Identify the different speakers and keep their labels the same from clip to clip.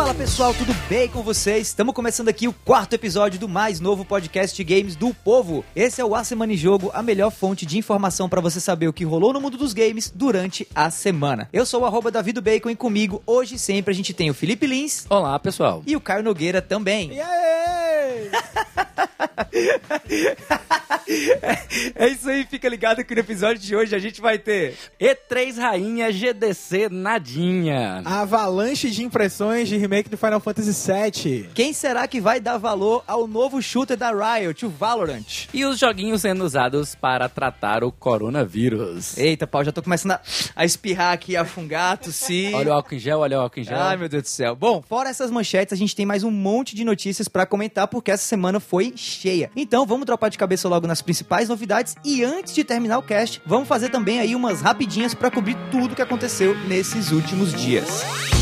Speaker 1: Fala pessoal, tudo bem com vocês? Estamos começando aqui o quarto episódio do mais novo podcast de games do povo. Esse é o A Semana em Jogo, a melhor fonte de informação para você saber o que rolou no mundo dos games durante a semana. Eu sou o arroba Davido Bacon e comigo, hoje sempre, a gente tem o Felipe Lins.
Speaker 2: Olá, pessoal.
Speaker 1: E o Caio Nogueira também.
Speaker 3: E aí?
Speaker 1: É isso aí, fica ligado que no episódio de hoje a gente vai ter
Speaker 2: E3 Rainha GDC Nadinha.
Speaker 3: Avalanche de impressões de remake do Final Fantasy VII.
Speaker 1: Quem será que vai dar valor ao novo shooter da Riot, o Valorant?
Speaker 2: E os joguinhos sendo usados para tratar o coronavírus.
Speaker 1: Eita, pau, já tô começando a, a espirrar aqui, a fungar, tossir.
Speaker 2: Olha o álcool em gel, olha o álcool em gel.
Speaker 1: Ai, meu Deus do céu. Bom, fora essas manchetes, a gente tem mais um monte de notícias pra comentar, porque essa semana foi cheia. Então, vamos dropar de cabeça logo nas principais novidades e antes de terminar o cast, vamos fazer também aí umas rapidinhas pra cobrir tudo que aconteceu nesses últimos dias.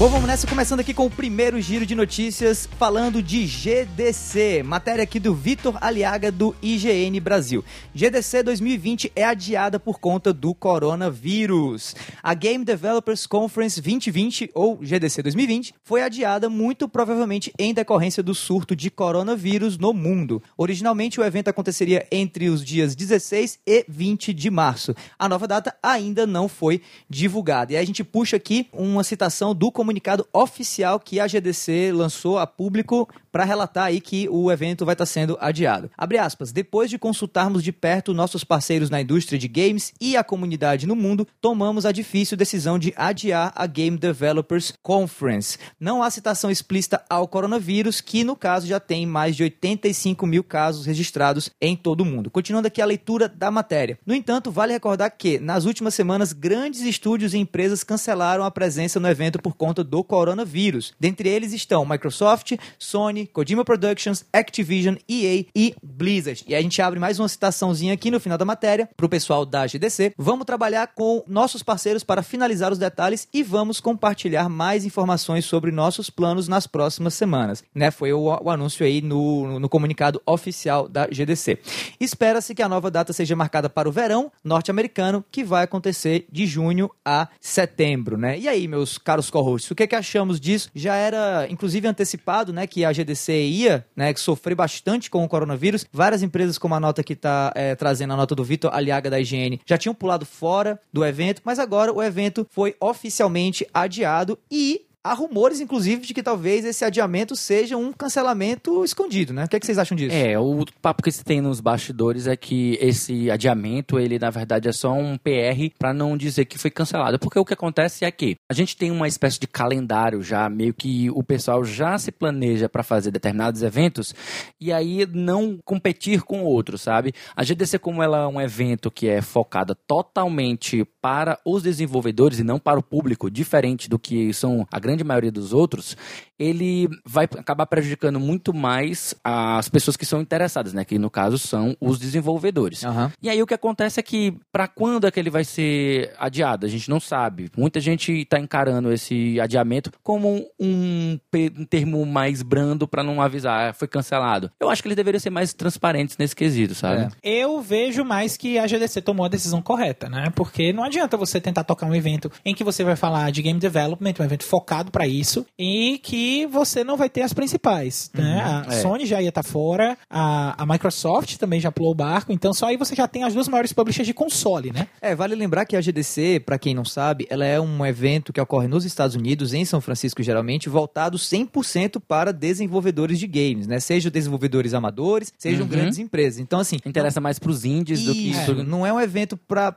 Speaker 1: Bom, vamos nessa, começando aqui com o primeiro giro de notícias, falando de GDC. Matéria aqui do Vitor Aliaga, do IGN Brasil. GDC 2020 é adiada por conta do coronavírus. A Game Developers Conference 2020, ou GDC 2020, foi adiada muito provavelmente em decorrência do surto de coronavírus no mundo. Originalmente, o evento aconteceria entre os dias 16 e 20 de março. A nova data ainda não foi divulgada. E aí a gente puxa aqui uma citação do comunicado oficial que a GDC lançou a público para relatar aí que o evento vai estar sendo adiado. Abre aspas, depois de consultarmos de perto nossos parceiros na indústria de games e a comunidade no mundo, tomamos a difícil decisão de adiar a Game Developers Conference. Não há citação explícita ao coronavírus, que no caso já tem mais de 85 mil casos registrados em todo o mundo. Continuando aqui a leitura da matéria. No entanto, vale recordar que, nas últimas semanas, grandes estúdios e empresas cancelaram a presença no evento por conta do coronavírus. Dentre eles estão Microsoft, Sony, Kojima Productions, Activision, EA e Blizzard. E a gente abre mais uma citaçãozinha aqui no final da matéria para o pessoal da GDC. Vamos trabalhar com nossos parceiros para finalizar os detalhes e vamos compartilhar mais informações sobre nossos planos nas próximas semanas. Né? Foi o, o anúncio aí no, no comunicado oficial da GDC. Espera-se que a nova data seja marcada para o verão norte-americano, que vai acontecer de junho a setembro, né? E aí, meus caros co-hosts, o que, é que achamos disso? Já era, inclusive, antecipado, né, que a GDC ia, né, sofrer bastante com o coronavírus. Várias empresas, como a nota que está é, trazendo a nota do Vitor Aliaga da IGN, já tinham pulado fora do evento, mas agora o evento foi oficialmente adiado e Há rumores, inclusive, de que talvez esse adiamento seja um cancelamento escondido, né? O que, é que vocês acham disso?
Speaker 2: É, o papo que se tem nos bastidores é que esse adiamento, ele na verdade é só um PR para não dizer que foi cancelado. Porque o que acontece é que a gente tem uma espécie de calendário já, meio que o pessoal já se planeja para fazer determinados eventos e aí não competir com outros, sabe? A GDC, como ela é um evento que é focada totalmente para os desenvolvedores e não para o público, diferente do que são a grande maioria dos outros, ele vai acabar prejudicando muito mais as pessoas que são interessadas, né? Que no caso são os desenvolvedores.
Speaker 1: Aham.
Speaker 2: E aí o que acontece é que para quando é que ele vai ser adiado? A gente não sabe. Muita gente está encarando esse adiamento como um, um termo mais brando para não avisar, "Ah, foi cancelado. Eu acho que eles deveriam ser mais transparentes nesse quesito, sabe?
Speaker 1: É.
Speaker 3: Eu vejo mais que a GDC tomou a decisão correta, né? Porque não adianta você tentar tocar um evento em que você vai falar de game development, um evento focado pra isso, e que você não vai ter as principais, né? A
Speaker 2: é.
Speaker 3: Sony já ia estar fora, a, a Microsoft também já pulou o barco, então só aí você já tem as duas maiores publishers de console, né?
Speaker 1: É, vale lembrar que a GDC, para quem não sabe, ela é um evento que ocorre nos Estados Unidos, em São Francisco geralmente, voltado 100% para desenvolvedores de games, né? Sejam desenvolvedores amadores, sejam
Speaker 2: Uhum.
Speaker 1: grandes empresas. Então, assim,
Speaker 2: Interessa mais pros indies do que
Speaker 1: Isso, não é um evento para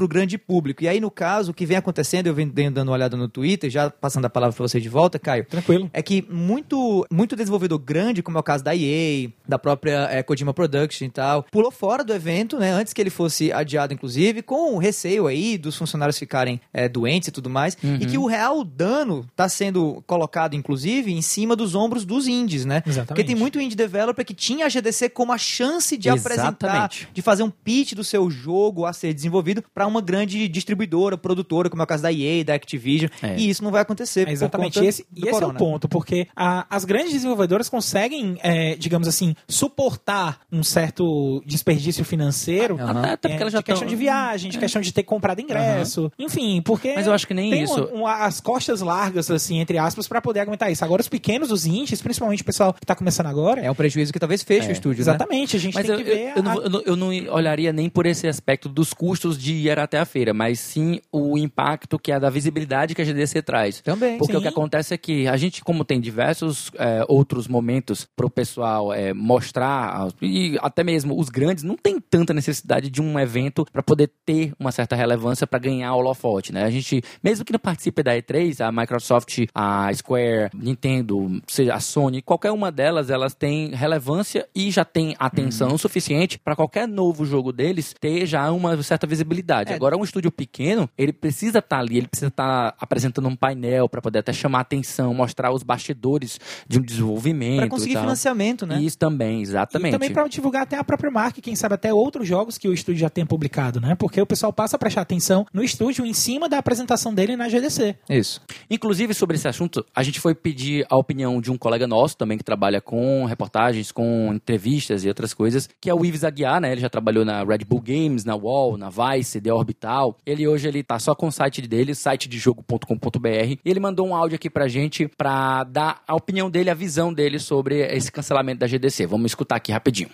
Speaker 1: o grande público. E aí, no caso, o que vem acontecendo, eu venho dando uma olhada no Twitter, já passando a palavra para você de volta, Caio,
Speaker 3: Tranquilo.
Speaker 1: É que muito, muito desenvolvedor grande, como é o caso da EA, da própria eh, Kojima Production e tal, pulou fora do evento, né? Antes que ele fosse adiado, inclusive, com o receio aí dos funcionários ficarem eh, doentes e tudo mais. E que o real dano está sendo colocado, inclusive, em cima dos ombros dos indies, né?
Speaker 3: Exatamente.
Speaker 1: Porque tem muito indie developer que tinha a GDC como a chance de apresentar,
Speaker 2: Exatamente.
Speaker 1: de fazer um pitch do seu jogo a ser desenvolvido para uma grande distribuidora, produtora, como é o caso da EA, da Activision.
Speaker 2: É.
Speaker 1: E isso não vai acontecer.
Speaker 3: É exatamente esse, e esse é o
Speaker 1: corona.
Speaker 3: Ponto, porque a- as grandes desenvolvedoras conseguem, é, digamos assim, suportar um certo desperdício financeiro.
Speaker 2: Até, até porque
Speaker 3: é,
Speaker 2: elas já
Speaker 3: de questão
Speaker 2: tão-
Speaker 3: de viagem, de questão de ter comprado ingresso, enfim, porque
Speaker 2: Mas eu acho que nem isso.
Speaker 3: uma- uma- as costas largas, assim, entre aspas, pra poder aguentar isso. Agora, os pequenos, os indies, principalmente o pessoal que tá começando agora,
Speaker 1: É um prejuízo que talvez feche o estúdio, né?
Speaker 3: exatamente, a gente
Speaker 2: Mas
Speaker 3: tem
Speaker 2: eu,
Speaker 3: que
Speaker 2: eu,
Speaker 3: ver
Speaker 2: eu,
Speaker 3: a-
Speaker 2: eu não- eu não olharia nem por esse aspecto dos custos de ir até a feira, mas sim o impacto que é da visibilidade que a GDC traz.
Speaker 1: Também.
Speaker 2: Porque
Speaker 3: Sim.
Speaker 2: o que acontece é que a gente, como tem diversos é, outros momentos para o pessoal é, mostrar, e até mesmo os grandes, não tem tanta necessidade de um evento para poder ter uma certa relevância para ganhar o holofote, né? A gente, mesmo que não participe da E3, a Microsoft, a Square, Nintendo, seja a Sony, qualquer uma delas, elas têm relevância e já tem atenção suficiente para qualquer novo jogo deles ter já uma certa visibilidade.
Speaker 1: É.
Speaker 2: Agora, um estúdio pequeno, ele precisa estar ali, ele precisa estar apresentando um painel para poder até chamar atenção, mostrar os bastidores de um desenvolvimento.
Speaker 1: Pra conseguir
Speaker 2: e
Speaker 1: financiamento, né?
Speaker 2: Isso também,
Speaker 3: E
Speaker 2: exatamente.
Speaker 3: também pra divulgar até a própria marca, e quem sabe até outros jogos que o estúdio já tem publicado, né? Porque o pessoal passa a prestar atenção no estúdio em cima da apresentação dele na GDC.
Speaker 1: Isso.
Speaker 2: Inclusive, sobre esse assunto, a gente foi pedir a opinião de um colega nosso também que trabalha com reportagens, com entrevistas e outras coisas, que é o Ives Aguiar, né? Ele já trabalhou na Red Bull Games, na Wall, na Vice, The Orbital. Ele hoje ele tá só com o site dele, sitedejogo.com.br. E ele mandou um áudio aqui pra gente pra dar a opinião dele, a visão dele sobre esse cancelamento da GDC. Vamos escutar aqui rapidinho.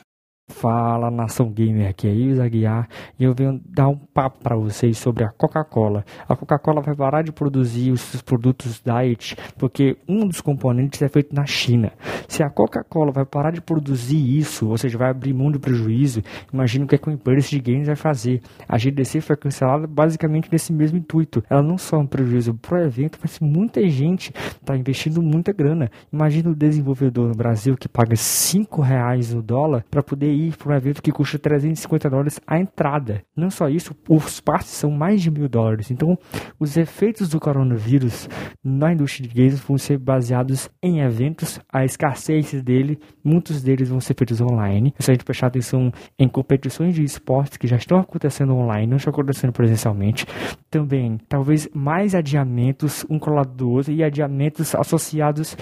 Speaker 4: Fala nação gamer, aqui é Ives Aguiar e eu venho dar um papo para vocês sobre a Coca-Cola. A Coca-Cola vai parar de produzir os seus produtos diet porque um dos componentes é feito na China. Se a Coca-Cola vai parar de produzir isso, ou seja, vai abrir mão do prejuízo, imagina o que, é que o de Games vai fazer. A GDC foi cancelada basicamente nesse mesmo intuito. Ela não só é um prejuízo pro evento, mas muita gente está investindo muita grana. Imagina o desenvolvedor no Brasil que paga 5 reais no dólar para poder ir para um evento que custa 350 dólares a entrada. Não só isso, os passes são mais de mil dólares. Então, os efeitos do coronavírus na indústria de games vão ser baseados em eventos, a escassez dele, muitos deles vão ser feitos online. É só a gente prestar atenção em competições de esportes que já estão acontecendo online, não estão acontecendo presencialmente. Também, talvez mais adiamentos, um colado do outro, e adiamentos associados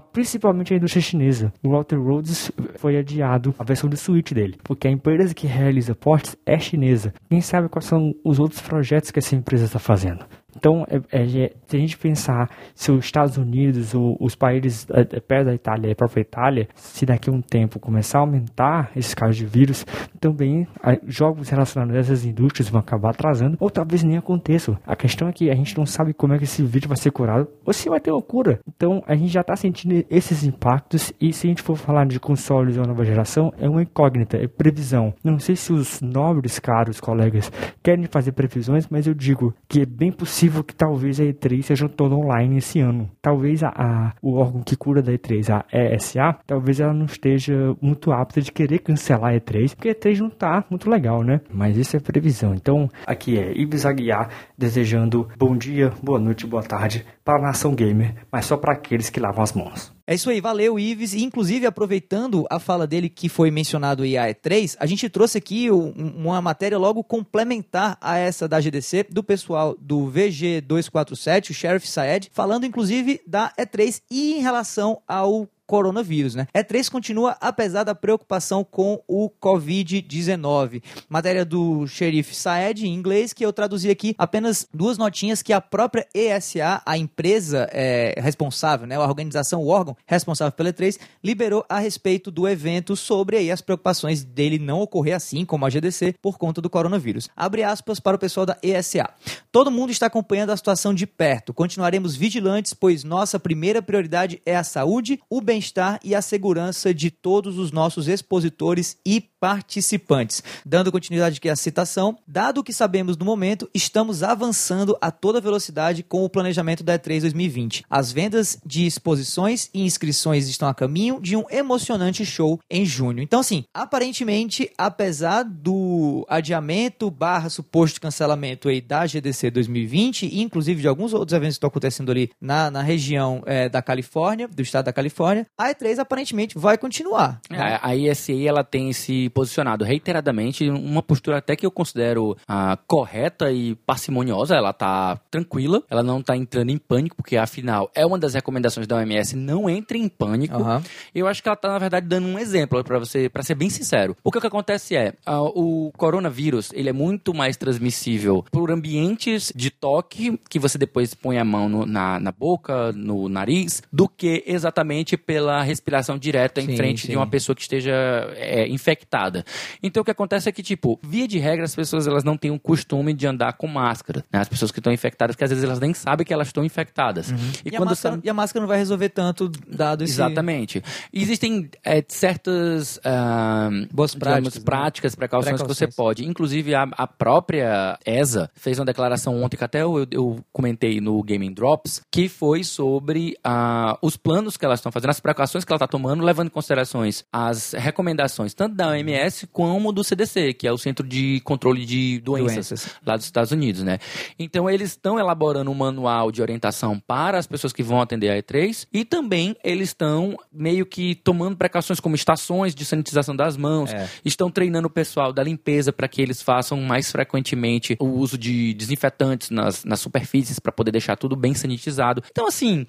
Speaker 4: principalmente a indústria chinesa. O Walter Rhodes foi adiado a versão do Switch dele, porque a empresa que realiza portes é chinesa. Quem sabe quais são os outros projetos que essa empresa está fazendo? Então, é, é, se a gente pensar se os Estados Unidos, ou os países é, é, perto da Itália, a própria Itália, se daqui a um tempo começar a aumentar esses casos de vírus, também a, jogos relacionados a essas indústrias vão acabar atrasando, ou talvez nem aconteçam. A questão é que a gente não sabe como é que esse vírus vai ser curado, ou se vai ter uma cura. Então, a gente já está sentindo esses impactos, e se a gente for falar de consoles ou nova geração, é uma incógnita, é previsão. Não sei se os nobres, caros colegas, querem fazer previsões, mas eu digo que é bem possível que talvez a E3 seja toda online esse ano. Talvez a, a, o órgão que cura da E3, a ESA, talvez ela não esteja muito apta de querer cancelar a E3, porque a E3 não tá muito legal, né? Mas isso é previsão. Então, aqui é Ibis Aguiar desejando bom dia, boa noite, boa tarde para a nação gamer, mas só para aqueles que lavam as mãos.
Speaker 1: É isso aí, valeu, Ives. E, inclusive, aproveitando a fala dele que foi mencionado aí a E3, a gente trouxe aqui um- uma matéria logo complementar a essa da GDC, do pessoal do VG247, o Sheriff Saed, falando inclusive da E3 e em relação ao coronavírus, né? E3 continua apesar da preocupação com o Covid-19. Matéria do xerife Saed em inglês que eu traduzi aqui apenas duas notinhas que a própria ESA, a empresa é, responsável, né, a organização, o órgão responsável pela E3, liberou a respeito do evento sobre aí as preocupações dele não ocorrer assim como a GDC por conta do coronavírus. Abre aspas para o pessoal da ESA. Todo mundo está acompanhando a situação de perto. Continuaremos vigilantes, pois nossa primeira prioridade é a saúde, o bem-estar e a segurança de todos os nossos expositores e participantes. Dando continuidade aqui à citação, dado o que sabemos no momento, estamos avançando a toda velocidade com o planejamento da E3 2020. As vendas de exposições e inscrições estão a caminho de um emocionante show em junho. Então, assim, aparentemente, apesar do adiamento barra suposto cancelamento aí da GDC 2020 e inclusive de alguns outros eventos que estão acontecendo ali na, na região eh, da Califórnia, do estado da Califórnia, a E3 aparentemente vai continuar.
Speaker 2: É, a ESA ela tem se posicionado reiteradamente, uma postura até que eu considero ah, correta e parcimoniosa. Ela tá tranquila, ela não tá entrando em pânico, porque afinal é uma das recomendações da OMS: não entre em pânico.
Speaker 1: Aham.
Speaker 2: Eu acho que ela tá, na verdade, dando um exemplo para você, para ser bem sincero. Porque o que acontece é, ah, o coronavírus, ele é muito mais transmissível por ambientes de toque, que você depois põe a mão no- na, na boca, no nariz, do que exatamente pela respiração direta em
Speaker 1: Sim,
Speaker 2: frente
Speaker 1: sim.
Speaker 2: de uma pessoa que esteja é, infectada. Então o que acontece é que, tipo, via de regra, as pessoas elas não têm o costume de andar com máscara. né? As pessoas que estão infectadas, que às vezes elas nem sabem que elas estão infectadas. E,
Speaker 1: E, a
Speaker 2: quando
Speaker 1: máscara,
Speaker 2: são-
Speaker 1: e a máscara não vai resolver tanto, dado esse...
Speaker 2: Exatamente. Existem é, certas ah,
Speaker 1: Boas
Speaker 2: digamos,
Speaker 1: práticas, né?
Speaker 2: práticas, precauções, que você pode. Inclusive, a, a própria ESA fez uma declaração ontem, que até eu, eu comentei no Gaming Drops, que foi sobre ah, os planos que elas estão fazendo, as precauções que ela está tomando, levando em considerações as recomendações tanto da OMS como do CDC, que é o Centro de Controle de Doenças,
Speaker 1: Doenças.
Speaker 2: lá dos Estados Unidos, né? Então eles estão elaborando um manual de orientação para as pessoas que vão atender a E3 e também eles estão meio que tomando precauções como estações de sanitização das mãos,
Speaker 1: É.
Speaker 2: estão treinando o pessoal da limpeza para que eles façam mais frequentemente o uso de desinfetantes nas, nas superfícies para poder deixar tudo bem sanitizado. Então assim,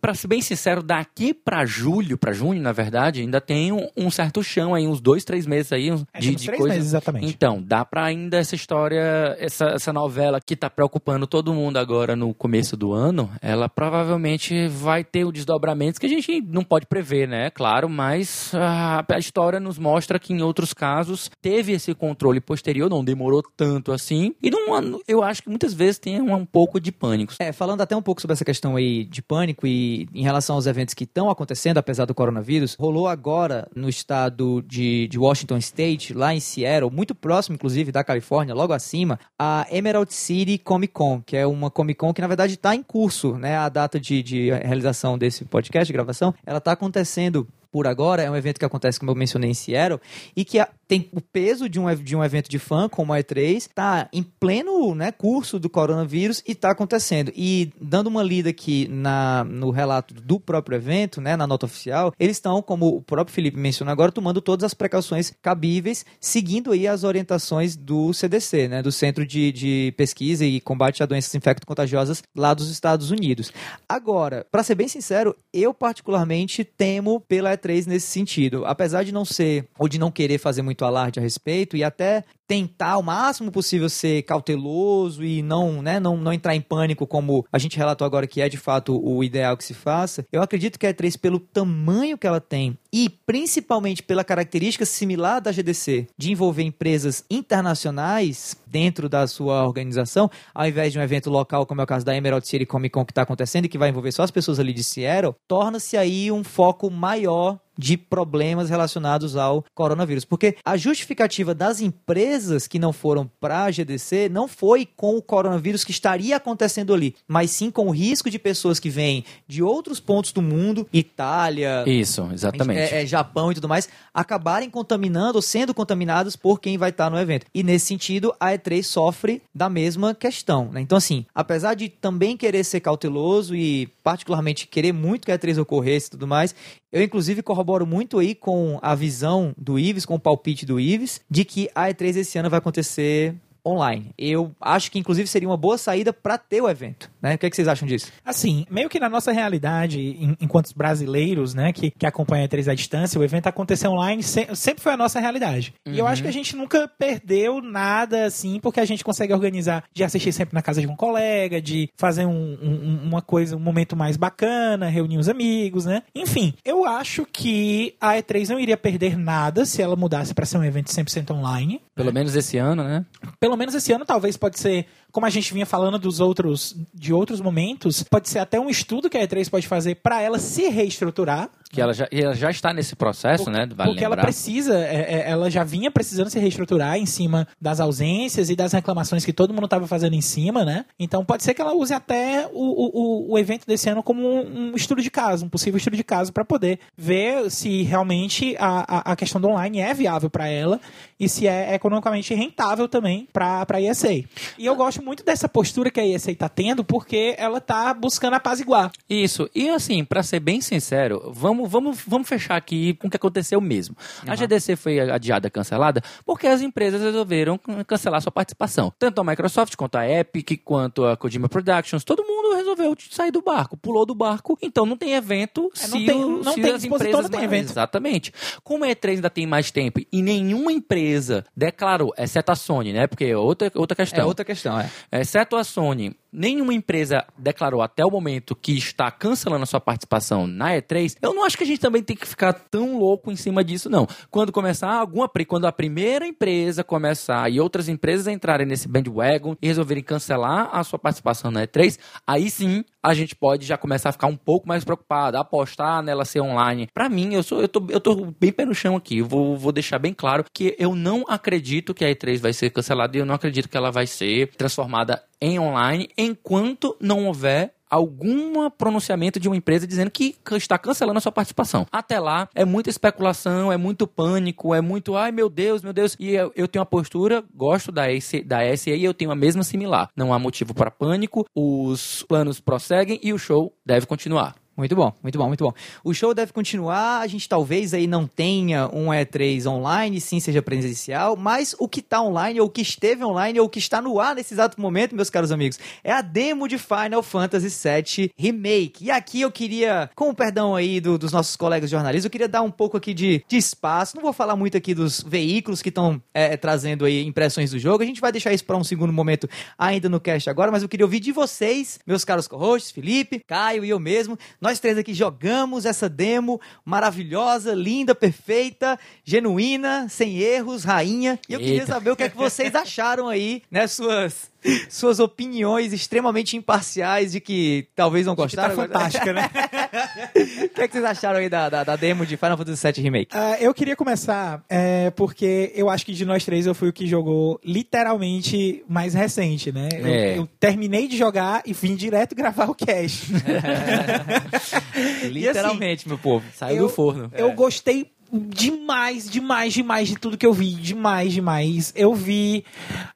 Speaker 2: para ser bem sincero, daqui para julho, para junho, na verdade, ainda tem um, um certo chão aí, uns dois, três meses aí uns-
Speaker 3: É,
Speaker 2: de,
Speaker 3: temos
Speaker 2: de
Speaker 3: três
Speaker 2: coisa.
Speaker 3: meses, exatamente.
Speaker 2: Então, dá pra ainda essa história, essa, essa novela que tá preocupando todo mundo agora no começo do ano, ela provavelmente vai ter o desdobramentos que a gente não pode prever, né? Claro, mas a, a história nos mostra que em outros casos teve esse controle posterior, não demorou tanto assim, e não, eu acho que muitas vezes tem um, um pouco de pânico.
Speaker 1: É, falando até um pouco sobre essa questão aí de pânico e em relação aos eventos que estão acontecendo, apesar do coronavírus, rolou agora no estado de, de Washington State, lá em Seattle, muito próximo, inclusive, da Califórnia, logo acima, a Emerald City Comic Con, que é uma Comic Con que, na verdade, está em curso, né? A data de, de realização desse podcast, de gravação, ela está acontecendo por agora, é um evento que acontece, como eu mencionei, em Seattle, e que tem o peso de um, de um evento de fã, como a E3, está em pleno né, curso do coronavírus e está acontecendo. E dando uma lida aqui na, no relato do próprio evento, né, na nota oficial, eles estão, como o próprio Felipe mencionou agora, tomando todas as precauções cabíveis, seguindo aí as orientações do CDC, né, do Centro de, de Pesquisa e Combate a Doenças Infecto-Contagiosas lá dos Estados Unidos. Agora, para ser bem sincero, eu particularmente temo pela E3 nesse sentido. Apesar de não ser, ou de não querer fazer muito alarde a respeito, e até tentar o máximo possível ser cauteloso e não, né, não, não entrar em pânico, como a gente relatou agora que é de fato o ideal que se faça, eu acredito que a E3, pelo tamanho que ela tem e principalmente pela característica similar da GDC de envolver empresas internacionais dentro da sua organização, ao invés de um evento local, como é o caso da Emerald City Comic Con que está acontecendo e que vai envolver só as pessoas ali de Seattle, torna-se aí um foco maior de problemas relacionados ao coronavírus. Porque a justificativa das empresas que não foram para a GDC não foi com o coronavírus que estaria acontecendo ali, mas sim com o risco de pessoas que vêm de outros pontos do mundo, Itália,
Speaker 2: Isso, exatamente.
Speaker 1: é, é, Japão e tudo mais, acabarem contaminando ou sendo contaminados por quem vai estar no evento. E nesse sentido, a E3 sofre da mesma questão. né? Então, assim, apesar de também querer ser cauteloso e particularmente querer muito que a E3 ocorresse e tudo mais, eu inclusive corroboro muito aí com a visão do Ives, com o palpite do Ives, de que a E3 esse ano vai acontecer online. Eu acho que inclusive seria uma boa saída para ter o evento. Né? O que, é que vocês acham disso?
Speaker 3: Assim, meio que na nossa realidade, em- enquanto brasileiros, né, que, que acompanham a E3 à distância, o evento acontecer online se- sempre foi a nossa realidade. E eu acho que a gente nunca perdeu nada, assim, porque a gente consegue organizar de assistir sempre na casa de um colega, de fazer um- um- uma coisa, um momento mais bacana, reunir os amigos, né? Enfim, eu acho que a E3 não iria perder nada se ela mudasse para ser um evento 100% online.
Speaker 2: Pelo menos esse ano, né?
Speaker 3: Pelo menos esse ano talvez pode ser, como a gente vinha falando dos outros de outros momentos, pode ser até um estudo que a E3 pode fazer para ela se reestruturar.
Speaker 2: Que ela já, ela já está nesse processo, né? Vale
Speaker 3: porque ela
Speaker 2: lembrar.
Speaker 3: precisa, é, é, ela já vinha precisando se reestruturar em cima das ausências e das reclamações que todo mundo estava fazendo em cima, né? Então pode ser que ela use até o, o, o- o evento desse ano como um, um estudo de caso, um possível estudo de caso, para poder ver se realmente a, a, a questão do online é viável para ela e se é economicamente rentável também para a ESA. E eu gosto muito dessa postura que a ESA está tendo, porque ela está buscando apaziguar.
Speaker 2: Isso. E assim, pra ser bem sincero, vamos vamos, vamos, fechar aqui com o que aconteceu mesmo. A GDC foi adiada, cancelada, porque as empresas resolveram cancelar sua participação. Tanto a Microsoft quanto a Epic, quanto a Kojima Productions, todo mundo resolveu sair do barco, pulou do barco. Então não tem evento
Speaker 3: É,
Speaker 2: se,
Speaker 3: não tem-
Speaker 2: o-
Speaker 3: não
Speaker 2: se
Speaker 3: tem
Speaker 2: as empresas
Speaker 3: não tem evento.
Speaker 2: Exatamente. Como a E3 ainda tem mais tempo e nenhuma empresa declarou, exceto a Sony, né? Porque é outra, outra questão.
Speaker 1: É outra questão, é.
Speaker 2: Exceto a Sony, nenhuma empresa declarou até o momento que está cancelando a sua participação na E3. Eu não acho que a gente também tem que ficar tão louco em cima disso, não. Quando começar alguma, pri- quando a primeira empresa começar e outras empresas entrarem nesse bandwagon e resolverem cancelar a sua participação na E3, aí sim a gente pode já começar a ficar um pouco mais preocupado, apostar nela ser online. Pra mim, eu sou, eu tô, eu tô bem pé no chão aqui. Vou, vou deixar bem claro que eu não acredito que a E3 vai ser cancelada e eu não acredito que ela vai ser transformada em online enquanto não houver algum pronunciamento de uma empresa dizendo que está cancelando a sua participação. Até lá, é muita especulação, é muito pânico, é muito, ai meu Deus, meu Deus. E eu, eu tenho uma postura, gosto da, S, da SA e eu tenho a mesma similar. Não há motivo para pânico, os planos prosseguem e o show deve continuar.
Speaker 1: Muito bom, muito bom, muito bom. O show deve continuar, a gente talvez aí não tenha um E3 online, sim seja presencial, mas o que tá online, ou o que esteve online, ou o que está no ar nesse exato momento, meus caros amigos, é a demo de Final Fantasy VII Remake. E aqui eu queria, com o perdão aí do- dos nossos colegas jornalistas, eu queria dar um pouco aqui de, de espaço, não vou falar muito aqui dos veículos que estão é, trazendo aí impressões do jogo, a gente vai deixar isso para um segundo momento ainda no cast agora, mas eu queria ouvir de vocês, meus caros co-hosts, Felipe, Caio e eu mesmo, nós três aqui jogamos essa demo maravilhosa, linda, perfeita, genuína, sem erros, rainha. E eu queria
Speaker 2: Eita.
Speaker 1: saber o que é que vocês acharam aí, né? Suas, suas opiniões extremamente imparciais de que talvez não
Speaker 3: Que tá
Speaker 1: gostaram. agora-
Speaker 3: fantástica, né?
Speaker 1: O que é que vocês acharam aí da, da, da demo de Final Fantasy VII Remake?
Speaker 3: Ah, eu queria começar é, porque eu acho que de nós três eu fui o que jogou literalmente mais recente, né? Eu,
Speaker 2: É.
Speaker 3: eu terminei de jogar e vim direto gravar o cast.
Speaker 1: Literalmente, meu povo.
Speaker 2: Saiu
Speaker 3: Eu-
Speaker 2: do forno.
Speaker 3: Eu gostei demais, demais, demais de tudo que eu vi, demais, demais. Eu vi,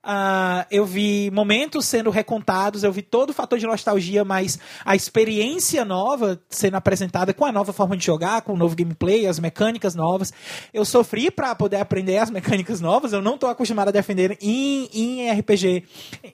Speaker 3: ah, eu vi momentos sendo recontados, eu vi todo o fator de nostalgia, mas a experiência nova sendo apresentada com a nova forma de jogar, com o novo gameplay, as mecânicas novas. Eu sofri pra poder aprender as mecânicas novas. Eu não tô acostumado a defender em, em RPG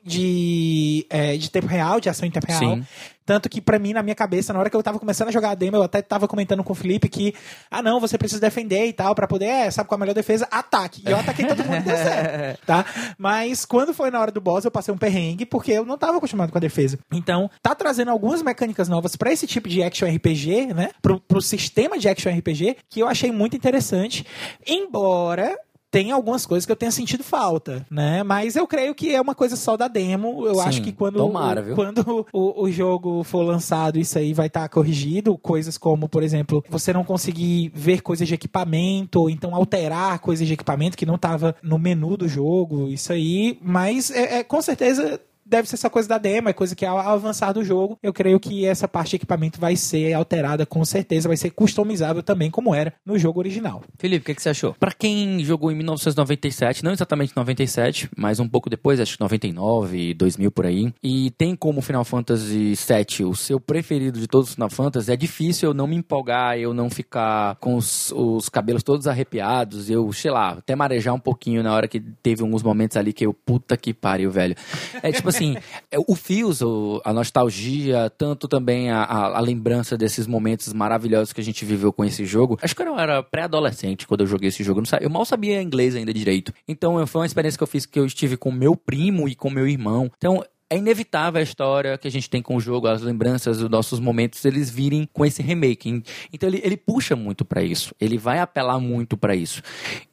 Speaker 3: de, eh, de tempo real, de ação em tempo real.
Speaker 2: Sim.
Speaker 3: Tanto que, pra mim, na minha cabeça, na hora que eu tava começando a jogar a demo, eu até tava comentando com o Felipe que, ah, não, você precisa defender e tal, pra poder, é, sabe qual é a melhor defesa? Ataque. E eu ataquei todo mundo e deu certo, tá? Mas quando foi na hora do boss, eu passei um perrengue, porque eu não tava acostumado com a defesa. Então, tá trazendo algumas mecânicas novas pra esse tipo de action RPG, né? Pro, pro sistema de action RPG, que eu achei muito interessante. Embora tem algumas coisas que eu tenha sentido falta, né? Mas eu creio que é uma coisa só da demo. Eu
Speaker 2: Sim,
Speaker 3: acho que quando,
Speaker 2: tomara, viu?
Speaker 3: quando o, o jogo for lançado, isso aí vai estar corrigido. Coisas como, por exemplo, você não conseguir ver coisas de equipamento, ou então alterar coisas de equipamento que não estava no menu do jogo, isso aí. Mas é, é, com certeza. Deve ser essa coisa da demo, é coisa que ao avançar do jogo, eu creio que essa parte de equipamento vai ser alterada com certeza, vai ser customizável também, como era no jogo original.
Speaker 1: Felipe, o que, que você achou?
Speaker 2: Pra quem jogou em 1997, não exatamente 97, mas um pouco depois, acho que 99, 2000 por aí, e tem como Final Fantasy VII o seu preferido de todos os Final Fantasy, é difícil eu não me empolgar, eu não ficar com os, os cabelos todos arrepiados, eu, sei lá, até marejar um pouquinho na hora que teve alguns momentos ali que eu, puta que pariu, velho. É tipo assim, é, o Fios, a nostalgia, tanto também a, a- a lembrança desses momentos maravilhosos que a gente viveu com esse jogo. Acho que eu era pré-adolescente quando eu joguei esse jogo. Eu, mal sabia inglês ainda direito. Então foi uma experiência que eu fiz que eu estive com meu primo e com meu irmão. Então é inevitável a história que a gente tem com o jogo, as lembranças, os nossos momentos, eles virem com esse remake. Então ele, ele puxa muito pra isso, ele vai apelar muito pra isso.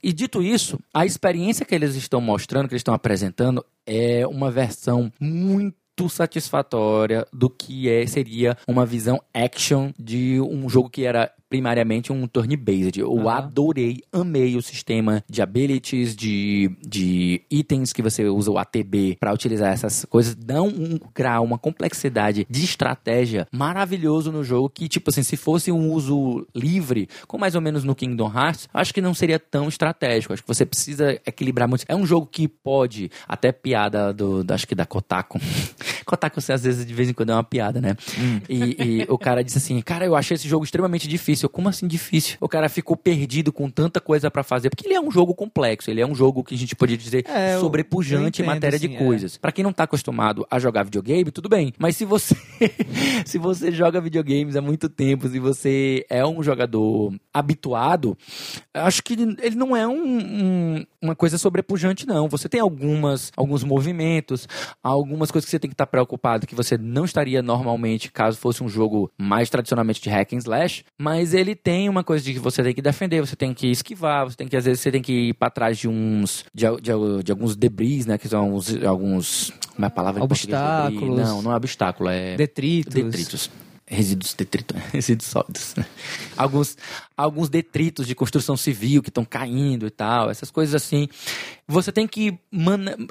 Speaker 2: E dito isso, a experiência que eles estão mostrando, que eles estão apresentando, é uma versão muito satisfatória do que é, seria uma visão action de um jogo que era primariamente um turn-based. Eu
Speaker 1: Aham.
Speaker 2: adorei, amei o sistema de abilities, de, de itens que você usa o ATB para utilizar essas coisas. Dão um grau, uma complexidade de estratégia maravilhoso no jogo que, tipo assim, se fosse um uso livre, como mais ou menos no Kingdom Hearts, acho que não seria tão estratégico. Acho que você precisa equilibrar muito. É um jogo que pode, até piada do, do- acho que da Kotaku, Kotaku, você, às vezes, de vez em quando é uma piada, né? E, e o cara disse assim, cara, eu achei esse jogo extremamente difícil. Eu, Como assim difícil? O cara ficou perdido com tanta coisa pra fazer, porque ele é um jogo complexo, ele é um jogo que a gente poderia dizer
Speaker 1: É,
Speaker 2: sobrepujante
Speaker 1: eu
Speaker 2: em matéria
Speaker 1: entendo,
Speaker 2: de
Speaker 1: assim, é.
Speaker 2: coisas. Pra quem não tá acostumado a jogar videogame, tudo bem. Mas se você se você joga videogames há muito tempo, se você é um jogador habituado, acho que ele não é um- um- uma coisa sobrepujante, não. Você tem algumas, alguns movimentos, algumas coisas que você tem que estar preocupado que você não estaria normalmente caso fosse um jogo mais tradicionalmente de hack and slash, mas ele tem uma coisa de que você tem que defender, você tem que esquivar, você tem que às vezes você tem que ir para trás de uns de, de- de alguns debris, né, que são uns- alguns como é a palavra?
Speaker 1: Obstáculos.
Speaker 2: Não, não é obstáculo, é
Speaker 1: Detritos.
Speaker 2: detritos. Resíduos detritos, resíduos sólidos. alguns, alguns detritos de construção civil que estão caindo e tal, essas coisas assim. Você tem que,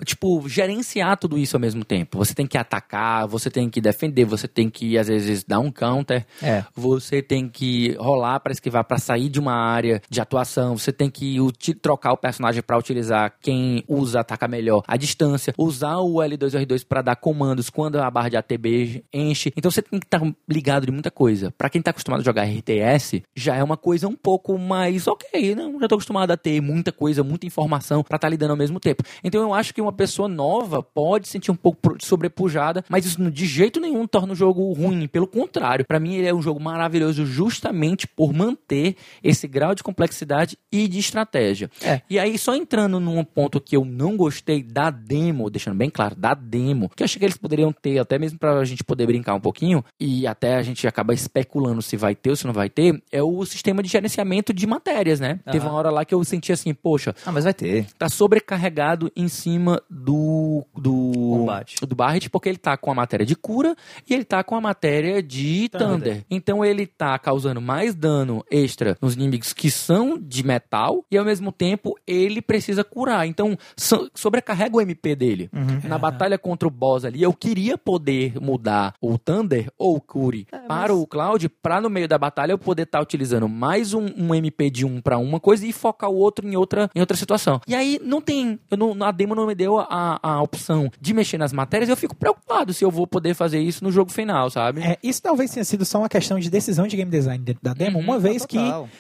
Speaker 2: tipo, gerenciar tudo isso ao mesmo tempo. Você tem que atacar, você tem que defender, você tem que, às vezes, dar um counter.
Speaker 1: É.
Speaker 2: Você tem que rolar para esquivar, para sair de uma área de atuação. Você tem que trocar o personagem para utilizar quem usa ataca melhor a distância. Usar o L2 e R2 para dar comandos quando a barra de ATB enche. Então você tem que estar ligado de muita coisa. Para quem tá acostumado a jogar RTS, já é uma coisa um pouco mais ok, não? Já tô acostumado a ter muita coisa, muita informação para estar lidando ao mesmo tempo. Então eu acho que uma pessoa nova pode sentir um pouco sobrepujada, mas isso de jeito nenhum torna o jogo ruim. Pelo contrário, para mim ele é um jogo maravilhoso justamente por manter esse grau de complexidade e de estratégia.
Speaker 1: É.
Speaker 2: E aí, só entrando num ponto que eu não gostei da demo, deixando bem claro, da demo, que eu achei que eles poderiam ter, até mesmo pra gente poder brincar um pouquinho, e até a gente acaba especulando se vai ter ou se não vai ter, é o sistema de gerenciamento de matérias, né? Teve uma hora lá que eu senti assim, poxa,
Speaker 1: Ah, mas vai ter.
Speaker 2: tá sobrecarregado em cima do do
Speaker 1: Combate.
Speaker 2: do Barret porque ele tá com a matéria de cura e ele tá com a matéria de Thunder.
Speaker 3: Thunder.
Speaker 2: Então ele tá causando mais dano extra nos inimigos que são de metal e ao mesmo tempo ele precisa curar. Então so- sobrecarrega o MP dele. Na batalha contra o boss ali, eu queria poder mudar o Thunder ou o Cure para o Cloud para no meio da batalha eu poder estar utilizando mais um, um MP de um para uma coisa e focar o outro em outra em outra situação. E aí não tem, eu não, a demo não me deu a, a opção de mexer nas matérias, eu fico preocupado se eu vou poder fazer isso no jogo final, sabe?
Speaker 3: É, isso talvez tenha sido só uma questão de decisão de game design dentro da demo,
Speaker 2: Uhum,
Speaker 3: uma vez que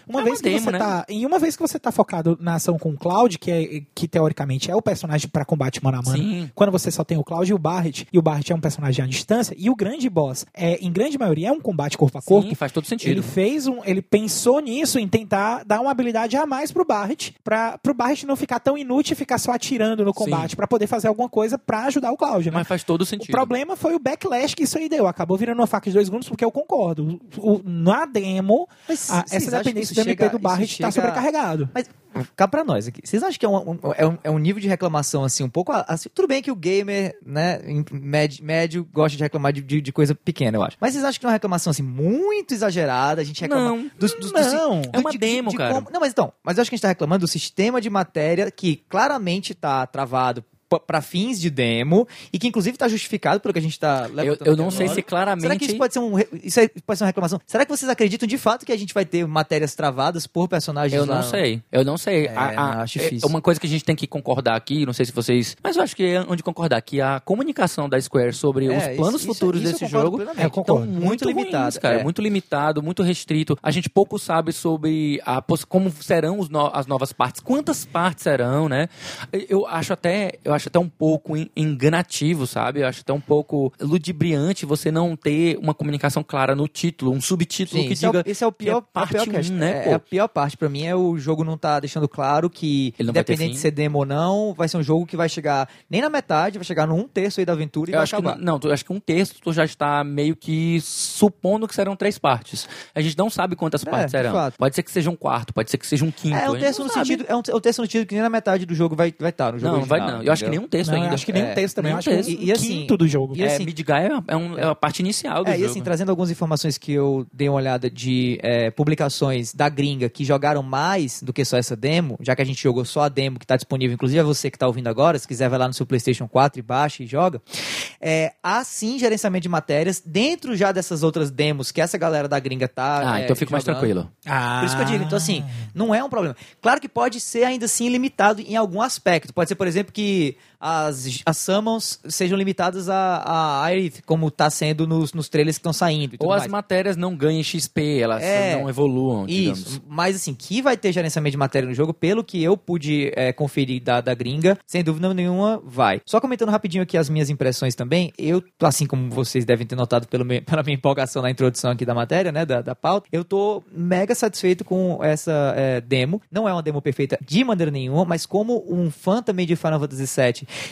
Speaker 3: uma
Speaker 2: É
Speaker 3: vez que você
Speaker 2: né?
Speaker 3: tá, em uma vez que você tá focado na ação com o Cloud, que é que teoricamente é o personagem para combate mano a mano.
Speaker 2: Sim.
Speaker 3: Quando você só tem o Cloud e o Barret, e o Barret é um personagem à distância, e o grande boss é em grande maioria é um combate corpo a corpo.
Speaker 2: Sim, faz todo sentido.
Speaker 3: Ele fez um, ele pensou nisso em tentar dar uma habilidade a mais pro Barret, para pro Barret não ficar tão inútil ficar só atirando no combate, pra poder fazer alguma coisa pra ajudar o Cloud, né?
Speaker 2: Mas faz todo
Speaker 3: O
Speaker 2: sentido.
Speaker 3: problema foi o backlash que isso aí deu. Acabou virando uma faca de dois gumes, porque eu concordo. O, o- na demo,
Speaker 1: Mas
Speaker 3: a- essa dependência do MP
Speaker 1: chega-
Speaker 3: do Barret tá
Speaker 1: chega-
Speaker 3: sobrecarregado.
Speaker 1: Mas cá pra nós aqui. Vocês acham que é um, um- é um, é um nível de reclamação assim, um pouco assim? Tudo bem que o gamer, né, médio, médio gosta de reclamar de, de, de coisa pequena, eu acho. Mas vocês acham que é uma reclamação assim muito exagerada? A gente reclama
Speaker 2: Não.
Speaker 1: dos, dos,
Speaker 3: Não.
Speaker 2: É uma demo, cara.
Speaker 1: como- não, mas então, mas eu acho que a gente tá reclamando do sistema de matéria que claramente tá travado p- pra fins de demo e que inclusive tá justificado pelo que a gente tá
Speaker 2: Eu, eu não sei
Speaker 1: agora.
Speaker 2: se claramente.
Speaker 1: Será que isso pode ser um isso pode ser uma reclamação? Será que vocês acreditam de fato que a gente vai ter matérias travadas por personagens
Speaker 2: Eu
Speaker 1: lá?
Speaker 2: não sei, eu não sei.
Speaker 1: É,
Speaker 2: A- a-
Speaker 1: acho
Speaker 2: é
Speaker 1: difícil.
Speaker 2: uma coisa que a gente tem que concordar aqui, não sei se vocês. Mas eu acho que é onde concordar que a comunicação da Square sobre
Speaker 1: É,
Speaker 2: os planos
Speaker 1: isso- isso-
Speaker 2: futuros
Speaker 1: isso
Speaker 2: desse jogo
Speaker 3: concordo.
Speaker 2: estão
Speaker 1: Muito
Speaker 2: muito,
Speaker 1: limitado,
Speaker 2: cara.
Speaker 1: é.
Speaker 2: Muito limitado, muito restrito. A gente pouco sabe sobre a, como serão no- as novas partes, quantas partes serão, né? Eu acho até, eu acho até um pouco en- enganativo, sabe? Eu acho até um pouco ludibriante você não ter uma comunicação clara no título, um subtítulo
Speaker 1: Sim,
Speaker 2: que
Speaker 1: esse, é o,
Speaker 2: diga
Speaker 1: esse é o
Speaker 2: que
Speaker 1: pior,
Speaker 2: é
Speaker 1: a
Speaker 2: parte
Speaker 1: pior
Speaker 2: 1,
Speaker 1: questão,
Speaker 2: né,
Speaker 1: é, é a pior parte pra mim é o jogo não tá deixando claro que, independente de ser demo ou não, vai ser um jogo que vai chegar nem na metade, vai chegar no um terço aí da aventura e
Speaker 2: Eu
Speaker 1: vai
Speaker 2: acho que
Speaker 1: acabar.
Speaker 2: não, não, tu- acho que um texto tu já está meio que supondo que serão três partes. A gente não sabe quantas
Speaker 1: É,
Speaker 2: partes serão.
Speaker 1: fato.
Speaker 2: Pode ser que seja um quarto, pode ser que seja um quinto.
Speaker 1: É
Speaker 2: a
Speaker 1: um terço no
Speaker 2: sabe.
Speaker 1: sentido, é um, é um terço no sentido que nem na metade do jogo vai estar vai tá no jogo
Speaker 2: Não, não vai
Speaker 1: original,
Speaker 2: não. Eu acho que nem
Speaker 1: entendeu?
Speaker 2: um terço
Speaker 3: Não,
Speaker 2: ainda.
Speaker 3: acho que nem
Speaker 1: É,
Speaker 3: texto também. acho que
Speaker 2: texto.
Speaker 3: um
Speaker 1: E- e assim,
Speaker 3: quinto do jogo.
Speaker 1: e
Speaker 2: é,
Speaker 1: assim-
Speaker 2: Midgar é, é um- é a parte inicial do
Speaker 1: É, e
Speaker 2: jogo.
Speaker 1: assim, trazendo algumas informações que eu dei uma olhada de é, publicações da gringa que jogaram mais do que só essa demo, já que a gente jogou só a demo que está disponível, inclusive é você que está ouvindo agora, se quiser vai lá no seu PlayStation 4 e baixa e joga. É, há sim gerenciamento de matérias dentro já dessas outras demos que essa galera da gringa tá.
Speaker 2: Ah,
Speaker 1: é,
Speaker 2: então eu fico mais
Speaker 1: jogando.
Speaker 2: tranquilo.
Speaker 3: Ah.
Speaker 1: Por isso que eu digo, então assim, não é um problema. Claro que pode ser ainda assim limitado em algum aspecto. Pode ser, por exemplo, que as, as summons sejam limitadas a, a Aerith, como tá sendo nos, nos trailers que estão saindo.
Speaker 2: Ou as
Speaker 1: mais.
Speaker 2: matérias não ganhem XP, elas
Speaker 1: É,
Speaker 2: não evoluam, digamos.
Speaker 1: Isso, mas assim, que vai ter gerenciamento de matéria no jogo, pelo que eu pude é, conferir da, da gringa, sem dúvida nenhuma, vai. Só comentando rapidinho aqui as minhas impressões também, eu, assim como vocês devem ter notado pelo meu- pela minha empolgação na introdução aqui da matéria, né, da, da pauta, eu tô mega satisfeito com essa é, demo. Não é uma demo perfeita de maneira nenhuma, mas como um fã também de Final Fantasy VII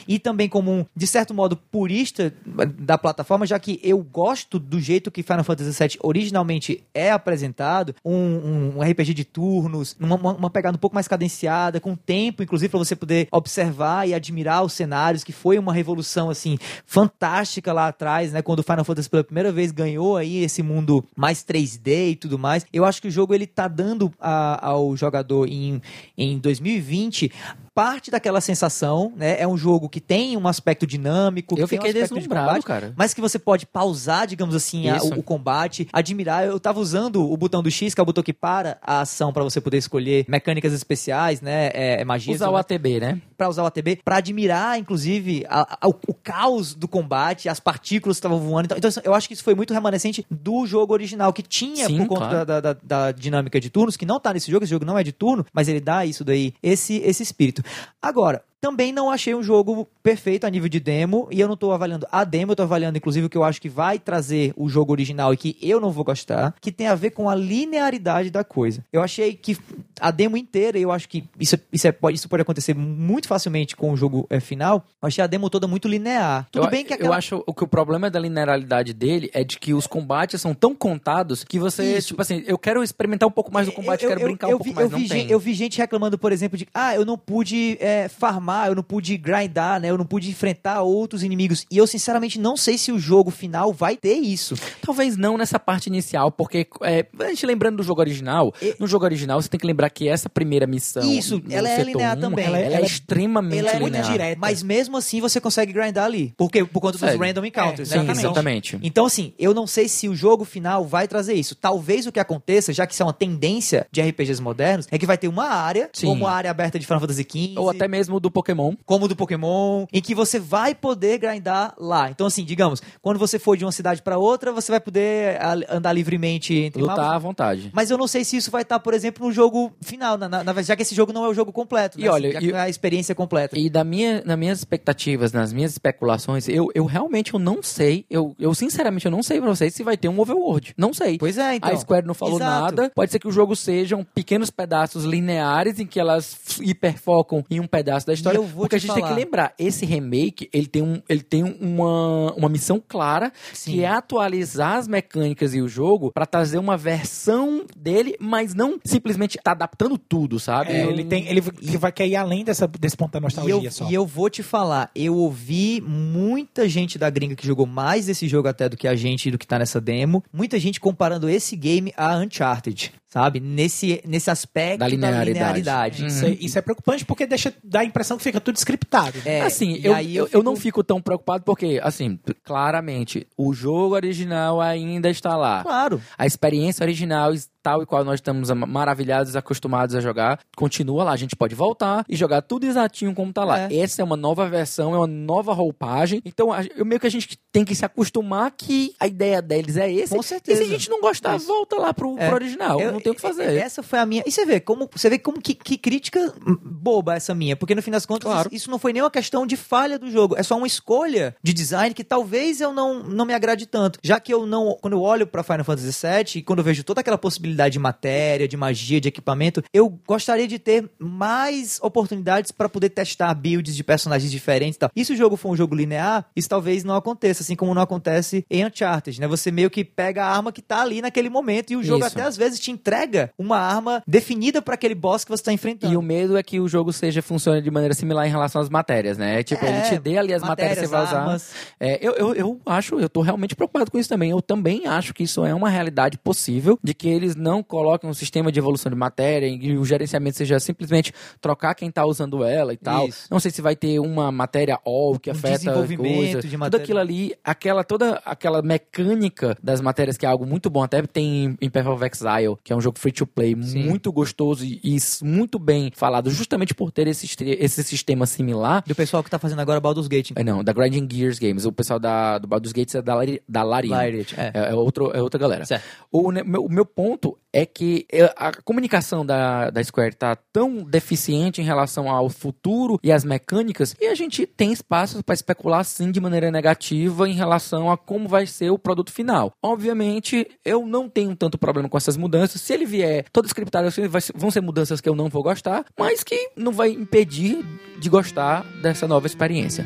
Speaker 1: e também como um, de certo modo, purista da plataforma, já que eu gosto do jeito que Final Fantasy VII originalmente é apresentado, um, um RPG de turnos, uma, uma- pegada um pouco mais cadenciada, com tempo, inclusive, para você poder observar e admirar os cenários, que foi uma revolução, assim, fantástica lá atrás, né, quando Final Fantasy pela primeira vez ganhou aí esse mundo mais 3D e tudo mais. Eu acho que o jogo, ele tá dando a- ao jogador em, em 2020 parte daquela sensação, né? É um jogo que tem um aspecto dinâmico,
Speaker 2: Eu
Speaker 1: que tem um
Speaker 2: fiquei
Speaker 1: aspecto de
Speaker 2: deslumbrado,
Speaker 1: combate,
Speaker 2: cara.
Speaker 1: mas que você pode pausar, digamos assim, a- o, o combate, admirar. Eu tava usando o botão do X, que é o botão que para a ação para você poder escolher mecânicas especiais, né? É, magias.
Speaker 2: Usar o ATB, né?
Speaker 1: Pra usar o ATB, pra admirar, inclusive, a- a- o, o caos do combate, as partículas que estavam voando. Então, então, eu acho que isso foi muito remanescente do jogo original, que tinha,
Speaker 2: Sim,
Speaker 1: por conta
Speaker 2: claro.
Speaker 1: da, da- da dinâmica de turnos, que não tá nesse jogo, esse jogo não é de turno, mas ele dá isso daí, esse, esse espírito. Agora, também não achei um jogo perfeito a nível de demo, e eu não tô avaliando a demo, eu tô avaliando, inclusive, o que eu acho que vai trazer o jogo original e que eu não vou gostar, que tem a ver com a linearidade da coisa. Eu achei que a demo inteira, eu acho que isso, isso, é- pode, isso pode acontecer muito facilmente com o jogo é, final, eu achei a demo toda muito linear. Tudo
Speaker 2: eu,
Speaker 1: bem que
Speaker 2: eu
Speaker 1: aquela...
Speaker 2: acho o que o problema da linearidade dele é de que os combates são tão contados que você,
Speaker 1: Isso.
Speaker 2: tipo assim, eu quero experimentar um pouco mais do combate, quero brincar um
Speaker 1: eu
Speaker 2: pouco
Speaker 1: vi,
Speaker 2: mais,
Speaker 1: eu
Speaker 2: não
Speaker 1: vi
Speaker 2: tem.
Speaker 1: gente, eu vi gente reclamando, por exemplo, de ah, eu não pude é, farmar, eu não pude grindar, né? Eu não pude enfrentar outros inimigos. E eu, sinceramente, não sei se o jogo final vai ter isso.
Speaker 2: Talvez não nessa parte inicial, porque é, a gente lembrando do jogo original,
Speaker 1: E-
Speaker 2: no jogo original você tem que lembrar que essa primeira missão,
Speaker 1: Isso, ela é linear
Speaker 2: 1,
Speaker 1: também.
Speaker 2: Ela,
Speaker 1: Ela
Speaker 2: é
Speaker 1: é-
Speaker 2: extremamente
Speaker 1: Ela é muito
Speaker 2: linear.
Speaker 3: direta.
Speaker 1: Mas mesmo assim você consegue grindar ali. Porque, por conta dos
Speaker 2: Consegue.
Speaker 1: random encounters,
Speaker 3: É,
Speaker 1: né?
Speaker 2: Sim, exatamente.
Speaker 1: Então, assim, eu não sei se o jogo final vai trazer isso. Talvez o que aconteça, já que isso é uma tendência de RPGs modernos, é que vai ter uma área,
Speaker 2: Sim.
Speaker 1: como a área aberta de Final Fantasy XV,
Speaker 2: Ou até mesmo do Pokémon.
Speaker 1: como do Pokémon, em que você vai poder grindar lá. Então, assim, digamos, quando você for de uma cidade pra outra, você vai poder ah, andar livremente entre
Speaker 2: Lutar
Speaker 1: mapas.
Speaker 2: à vontade.
Speaker 1: Mas eu não sei se isso vai estar, por exemplo, no jogo final, na, na, já que esse jogo não é o jogo completo,
Speaker 2: E
Speaker 1: né?
Speaker 2: olha,
Speaker 1: já que
Speaker 2: e-
Speaker 1: é a experiência completa.
Speaker 2: E da minha, nas minhas expectativas, nas minhas especulações, eu, eu realmente eu não sei, eu, eu sinceramente eu não sei pra vocês se vai ter um overworld. Não sei.
Speaker 1: Pois é, então.
Speaker 2: a Square não falou
Speaker 1: Exato.
Speaker 2: nada. Pode ser que o jogo sejam pequenos pedaços lineares em que elas hiperfocam em um pedaço da história.
Speaker 1: Vou
Speaker 2: porque a gente tem
Speaker 1: falar.
Speaker 2: que lembrar, esse remake, ele tem, um, ele tem uma, uma missão clara,
Speaker 1: Sim.
Speaker 2: que é atualizar as mecânicas e o jogo pra trazer uma versão dele, mas não simplesmente tá adaptando tudo, sabe?
Speaker 3: É, ele tem, ele ele vai cair além dessa, desse ponto da
Speaker 1: E
Speaker 3: nostalgia
Speaker 1: eu,
Speaker 3: só.
Speaker 1: e eu vou te falar, eu ouvi muita gente da gringa que jogou mais esse jogo até do que a gente, do que tá nessa demo. Muita gente comparando esse game a Uncharted, sabe? Nesse, nesse aspecto
Speaker 2: Da
Speaker 1: da
Speaker 2: linearidade.
Speaker 1: linearidade.
Speaker 3: Isso, é, isso é preocupante porque deixa dá a impressão que fica tudo scriptado. né?
Speaker 1: É,
Speaker 2: assim,
Speaker 1: e
Speaker 2: eu,
Speaker 1: aí
Speaker 2: eu,
Speaker 1: eu
Speaker 2: eu não fico tão preocupado porque, assim, claramente, o jogo original ainda está lá.
Speaker 1: Claro.
Speaker 2: A experiência original, tal e qual nós estamos am- maravilhados, acostumados a jogar, continua lá. A gente pode voltar e jogar tudo exatinho como tá lá.
Speaker 1: É.
Speaker 2: Essa é uma nova versão, é uma nova roupagem. Então, a- eu meio que a gente tem que se acostumar que a ideia deles é esse.
Speaker 1: Com certeza.
Speaker 2: E se a gente não gostar, volta lá pro,
Speaker 1: É.
Speaker 2: pro original.
Speaker 1: Eu-
Speaker 2: não tem o que fazer.
Speaker 1: Essa foi a minha. E você vê como você vê como que, que crítica boba essa minha, porque no fim das contas
Speaker 2: Claro.
Speaker 1: isso, não foi nem uma questão de falha do jogo, é só uma escolha de design que talvez eu não, não me agrade tanto, já que eu não quando eu olho pra Final Fantasy VII e quando eu vejo toda aquela possibilidade de matéria, de magia, de equipamento, eu gostaria de ter mais oportunidades pra poder testar builds de personagens diferentes, e tal. E se o jogo for um jogo linear, isso talvez não aconteça, assim como não acontece em Uncharted, né? Você meio que pega a arma que tá ali naquele momento e o jogo
Speaker 2: Isso.
Speaker 1: até às vezes te entrega uma arma definida pra aquele boss que você tá enfrentando.
Speaker 2: E o medo é que o jogo seja funcione de maneira similar em relação às matérias, né? Tipo, ele
Speaker 1: É,
Speaker 2: te dê ali as matérias, que você vai usar.
Speaker 1: armas.
Speaker 2: É, eu, eu, eu acho, eu tô realmente preocupado com isso também. Eu também acho que isso é uma realidade possível, de que eles não coloquem um sistema de evolução de matéria e o gerenciamento seja simplesmente trocar quem está usando ela e tal.
Speaker 1: Isso.
Speaker 2: Não sei se vai ter uma matéria all que
Speaker 1: Um
Speaker 2: afeta
Speaker 1: desenvolvimento
Speaker 2: coisa.
Speaker 1: de
Speaker 2: Tudo
Speaker 1: matéria.
Speaker 2: aquilo ali, aquela toda aquela mecânica das matérias que é algo muito bom, até tem em- Path of Exile, que é um jogo free to play
Speaker 1: Sim.
Speaker 2: muito gostoso e, e muito bem falado, justamente por ter esse, esse sistema similar.
Speaker 1: Do pessoal que tá fazendo agora Baldur's Gate.
Speaker 2: É, não, da Grinding Gears Games. O pessoal da, do Baldur's Gate é da, Lari, da Larian.
Speaker 1: É.
Speaker 2: É, é outro, é outra galera.
Speaker 1: Certo.
Speaker 2: O, o meu ponto é que é, a comunicação da, da Square tá tão deficiente em relação ao futuro e às mecânicas e a gente tem espaço para especular sim de maneira negativa em relação a como vai ser o produto final. Obviamente, eu não tenho tanto problema com essas mudanças. Se ele vier todo scriptado, vão ser mudanças que eu não vou gostar, mas que não vai impedir de gostar dessa nova experiência.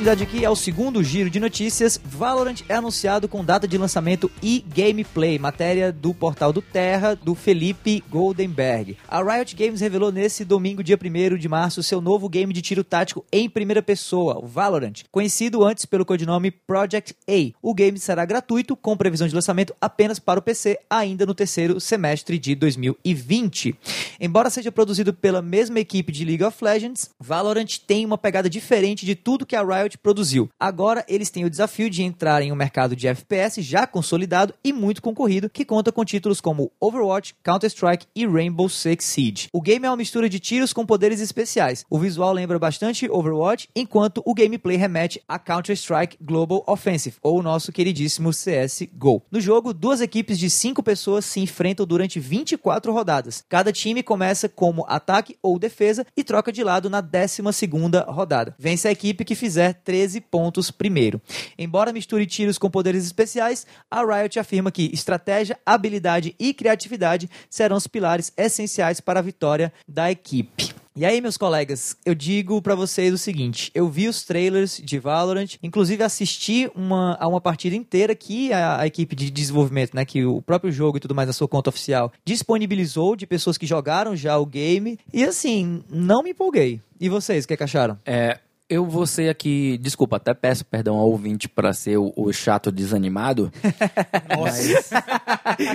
Speaker 1: Continuidade aqui ao segundo giro de notícias, Valorant é anunciado com data de lançamento e gameplay, matéria do portal do Terra, do Felipe Goldenberg. A Riot Games revelou nesse domingo, dia 1 de março, seu novo game de tiro tático em primeira pessoa, o Valorant, conhecido antes pelo codinome Project A. O game será gratuito, com previsão de lançamento apenas para o PC, ainda no terceiro semestre de 2020. Embora seja produzido pela mesma equipe de League of Legends, Valorant tem uma pegada diferente de tudo que a Riot produziu. Agora eles têm o desafio de entrar em um mercado de FPS já consolidado e muito concorrido, que conta com títulos como Overwatch, Counter-Strike e Rainbow Six Siege. O game é uma mistura de tiros com poderes especiais. O visual lembra bastante Overwatch, enquanto o gameplay remete a Counter-Strike Global Offensive, ou o nosso queridíssimo CSGO. No jogo, duas equipes de cinco pessoas se enfrentam durante 24 rodadas. Cada time começa como ataque ou defesa e troca de lado na 12ª rodada. Vence a equipe que fizer 13 pontos primeiro. Embora misture tiros com poderes especiais, a Riot afirma que estratégia, habilidade e criatividade serão os pilares essenciais para a vitória da equipe. E aí, meus colegas, eu digo pra vocês o seguinte: eu vi os trailers de Valorant, inclusive assisti uma, a uma partida inteira que a, a equipe de desenvolvimento, né, que o próprio jogo e tudo mais na sua conta oficial disponibilizou de pessoas que jogaram já o game. E assim, não me empolguei. E vocês, o que, é que acharam?
Speaker 2: É, eu vou ser aqui, desculpa, até peço perdão ao ouvinte para ser o, o chato desanimado.
Speaker 3: Nossa.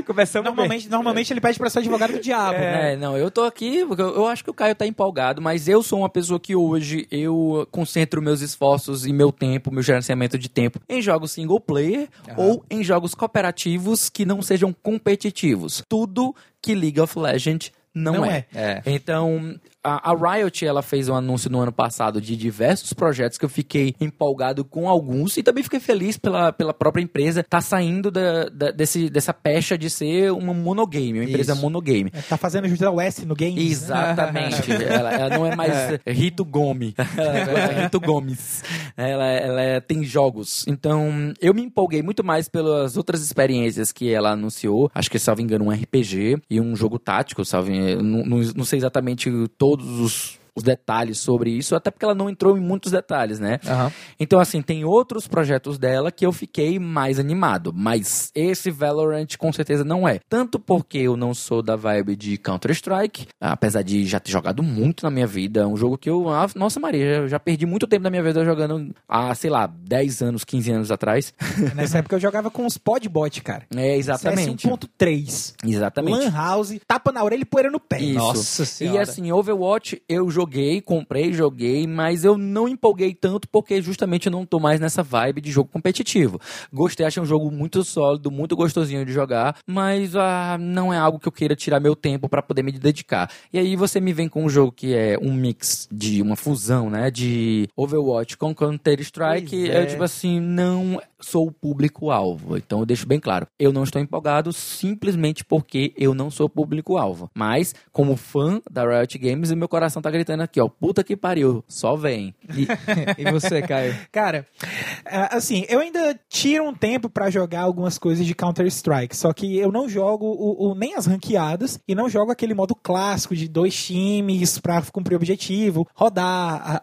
Speaker 1: Começamos
Speaker 3: normalmente, normalmente ele pede pra ser advogado do diabo.
Speaker 2: É, não, eu tô aqui porque eu, eu acho que o Caio tá empolgado, mas eu sou uma pessoa que hoje eu concentro meus esforços e meu tempo, meu gerenciamento de tempo em jogos single player ou em jogos cooperativos que não sejam competitivos. Tudo que League of Legends não,
Speaker 3: Não
Speaker 2: é.
Speaker 1: é.
Speaker 2: Então, a, a Riot, ela fez um anúncio no ano passado de diversos projetos que eu fiquei empolgado com alguns e também fiquei feliz pela, pela própria empresa tá saindo da, da- desse, dessa pecha de ser uma monogame, uma empresa
Speaker 1: Isso.
Speaker 2: monogame.
Speaker 3: É, Tá fazendo José S no game.
Speaker 2: Exatamente. ela, ela não é mais Rito Gomes. Ela é Rito Gomes. Ela, ela é- tem jogos. Então, eu me empolguei muito mais pelas outras experiências que ela anunciou. Acho que, salvo engano, um RPG e um jogo tático, salvo. Não, não, não sei exatamente todos os. Os detalhes sobre isso, até porque ela não entrou em muitos detalhes, né?
Speaker 1: Aham.
Speaker 2: Então, assim, tem outros projetos dela que eu fiquei mais animado, mas esse Valorant com certeza não é. Tanto porque eu não sou da vibe de Counter-Strike, apesar de já ter jogado muito na minha vida, é um jogo que eu, ah, nossa Maria, eu já perdi muito tempo da minha vida jogando há, sei lá, 10 anos, 15 anos atrás.
Speaker 3: Nessa época eu jogava com os podbot, cara.
Speaker 2: É, exatamente.
Speaker 3: CS 1.3.
Speaker 2: Exatamente.
Speaker 3: Lan House, tapa na orelha e poeira no pé.
Speaker 2: Isso.
Speaker 1: Nossa
Speaker 2: E
Speaker 1: Senhora.
Speaker 2: assim, Overwatch eu joguei, comprei, joguei, mas eu não empolguei tanto porque justamente eu não tô mais nessa vibe de jogo competitivo. Gostei, achei um jogo muito sólido, muito gostosinho de jogar, mas ah, não é algo que eu queira tirar meu tempo pra poder me dedicar. E aí você me vem com um jogo que é um mix de uma fusão, né, de Overwatch com Counter-Strike,
Speaker 1: Pois é.
Speaker 2: eu tipo assim, não sou o público-alvo. Então eu deixo bem claro, eu não estou empolgado simplesmente porque eu não sou o público-alvo. Mas, como fã da Riot Games, meu coração tá gritando aqui, ó, puta que pariu, só vem.
Speaker 1: E, e você, Caio?
Speaker 3: Cara, é, assim, eu ainda tiro um tempo pra jogar algumas coisas de Counter-Strike, só que eu não jogo o, o- nem as ranqueadas e não jogo aquele modo clássico de dois times pra cumprir o objetivo, rodar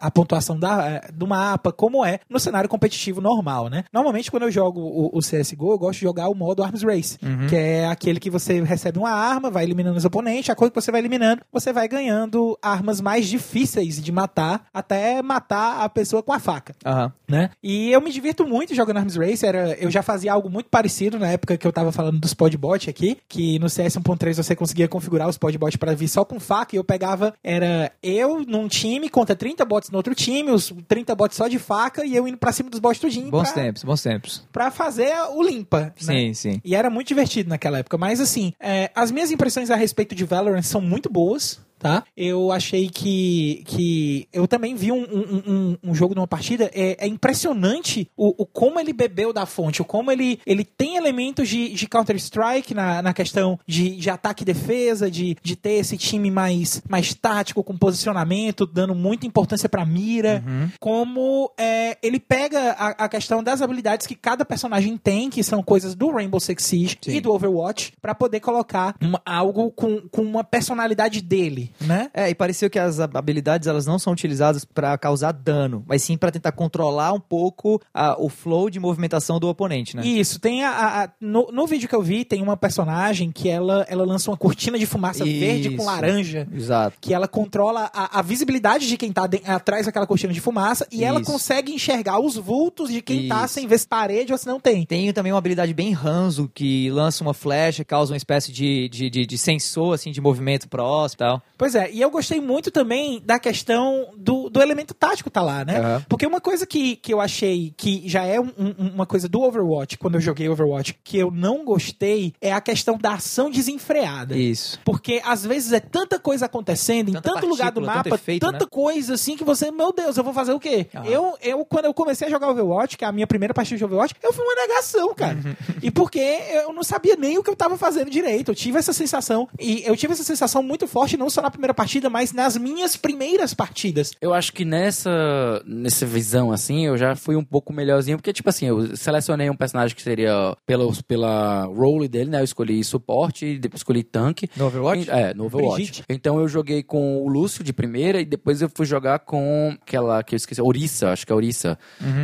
Speaker 3: a, a pontuação da, é, do mapa, como é no cenário competitivo normal, né? Normalmente geralmente quando eu jogo o, o CSGO, eu gosto de jogar o modo Arms Race, que é aquele que você recebe uma arma, vai eliminando os oponentes, a coisa que você vai eliminando, você vai ganhando armas mais difíceis de matar, até matar a pessoa com a faca
Speaker 1: Aham.
Speaker 3: né? E eu me divirto muito jogando Arms Race. Era, eu já fazia algo muito parecido na época que eu tava falando dos podbot aqui, que no CS 1.3 você conseguia configurar os podbot para vir só com faca e eu pegava era eu num time contra 30 bots no outro time, os 30 bots só de faca e eu indo pra cima dos bots tudinho
Speaker 1: Bons
Speaker 3: pra,
Speaker 1: tempos, bons tempos.
Speaker 3: Pra fazer o limpa, né?
Speaker 1: Sim, sim.
Speaker 3: E era muito divertido naquela época. Mas assim, é, as minhas impressões a respeito de Valorant são muito boas. Tá? Eu achei que, que eu também vi um, um, um, um jogo numa partida. É, é impressionante o, o como ele bebeu da fonte, o como ele, ele tem elementos de, de Counter-Strike na, na questão de, de ataque e defesa, de, de ter esse time mais, mais tático, com posicionamento, dando muita importância pra mira. Como é, ele pega a, a questão das habilidades que cada personagem tem, que são coisas do Rainbow Six Siege
Speaker 1: Sim.
Speaker 3: e do Overwatch, pra poder colocar uma- algo com, com uma personalidade dele, né?
Speaker 1: É, e pareceu que as hab- habilidades elas não são utilizadas pra causar dano, mas sim pra tentar controlar um pouco a- o flow de movimentação do oponente, né?
Speaker 3: Isso, tem a, a- no, no vídeo que eu vi, tem uma personagem que ela, ela lança uma cortina de fumaça verde com
Speaker 1: Isso.
Speaker 3: laranja.
Speaker 1: Exato.
Speaker 3: Que ela controla a, a visibilidade de quem tá de- atrás daquela cortina de fumaça e ela
Speaker 1: Isso.
Speaker 3: consegue enxergar os vultos de quem tá
Speaker 1: Isso.
Speaker 3: sem ver se parede ou se não tem.
Speaker 1: Tem também uma habilidade bem ranzo que lança uma flecha, causa uma espécie de, de, de, de sensor assim, de movimento próximo e tal.
Speaker 3: Pois é, e eu gostei muito também da questão do, do elemento tático tá lá, né?
Speaker 1: Aham.
Speaker 3: Porque uma coisa que, que eu achei que já é um- um- uma coisa do Overwatch, quando eu joguei Overwatch, que eu não gostei, é a questão da ação desenfreada.
Speaker 1: Isso.
Speaker 3: Porque às vezes é tanta coisa acontecendo em
Speaker 1: Tanta
Speaker 3: tanto lugar do mapa,
Speaker 1: efeito,
Speaker 3: tanta
Speaker 1: né?
Speaker 3: coisa assim que você, meu Deus, eu vou fazer o quê?
Speaker 1: Aham.
Speaker 3: Eu, eu, quando eu comecei a jogar Overwatch, que é a minha primeira partida de Overwatch, eu fui uma negação, cara.
Speaker 1: Uhum.
Speaker 3: e porque eu não sabia nem o que eu tava fazendo direito. Eu tive essa sensação, e eu tive essa sensação muito forte, não só na primeira partida, mas nas minhas primeiras partidas.
Speaker 2: Eu acho que nessa, nessa visão, assim, eu já fui um pouco melhorzinho, porque, tipo assim, eu selecionei um personagem que seria pela, pela role dele, né? Eu escolhi suporte, depois escolhi tanque.
Speaker 1: No Overwatch?
Speaker 2: É, no Overwatch.
Speaker 3: Brigitte.
Speaker 2: Então eu joguei com o Lúcio de primeira e depois eu fui jogar com aquela que eu esqueci, Orissa, acho que é Orissa.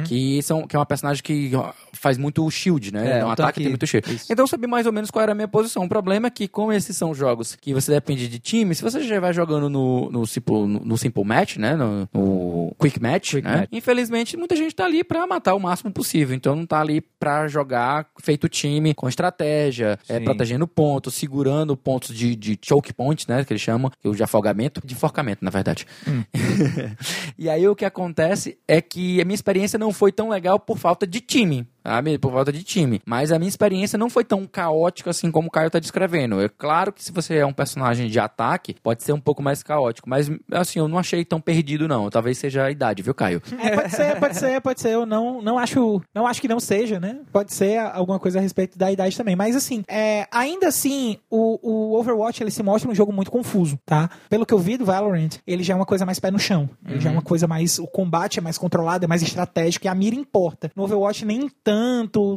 Speaker 2: Que, são, que é uma personagem que faz muito shield, né?
Speaker 1: Uhum. É,
Speaker 2: um
Speaker 1: um
Speaker 2: ataque tem muito shield.
Speaker 1: isso.
Speaker 2: Então eu sabia mais ou menos qual era a minha posição. O problema é que, como esses são jogos que você depende de time, se você já vai jogando no, no, simple, no, no simple match, né? No, no quick match,
Speaker 1: Quick
Speaker 2: né?
Speaker 1: match.
Speaker 2: Infelizmente, muita gente tá ali pra matar o máximo possível. Então não tá ali pra jogar feito time, com estratégia, é, protegendo pontos, segurando pontos de, de choke point, né? Que eles chamam, que é o de afogamento, de enforcamento, na verdade.
Speaker 1: Hum.
Speaker 2: e aí o que acontece é que a minha experiência não foi tão legal por falta de time. Sabe? Por falta de time. Mas a minha experiência não foi tão caótica assim como o Caio tá descrevendo. É claro que se você é um personagem de ataque, pode ser um pouco mais caótico. Mas, assim, eu não achei tão perdido, não. Talvez seja a idade, viu, Caio?
Speaker 3: É, pode ser, pode ser, pode ser. Eu não, não acho, não acho que não seja, né? Pode ser alguma coisa a respeito da idade também. Mas assim, é, ainda assim, o, o Overwatch ele se mostra um jogo muito confuso, tá? Pelo que eu vi do Valorant, ele já é uma coisa mais pé no chão. Ele já é uma coisa mais, o combate é mais controlado, é mais estratégico e a mira importa. No Overwatch nem tanto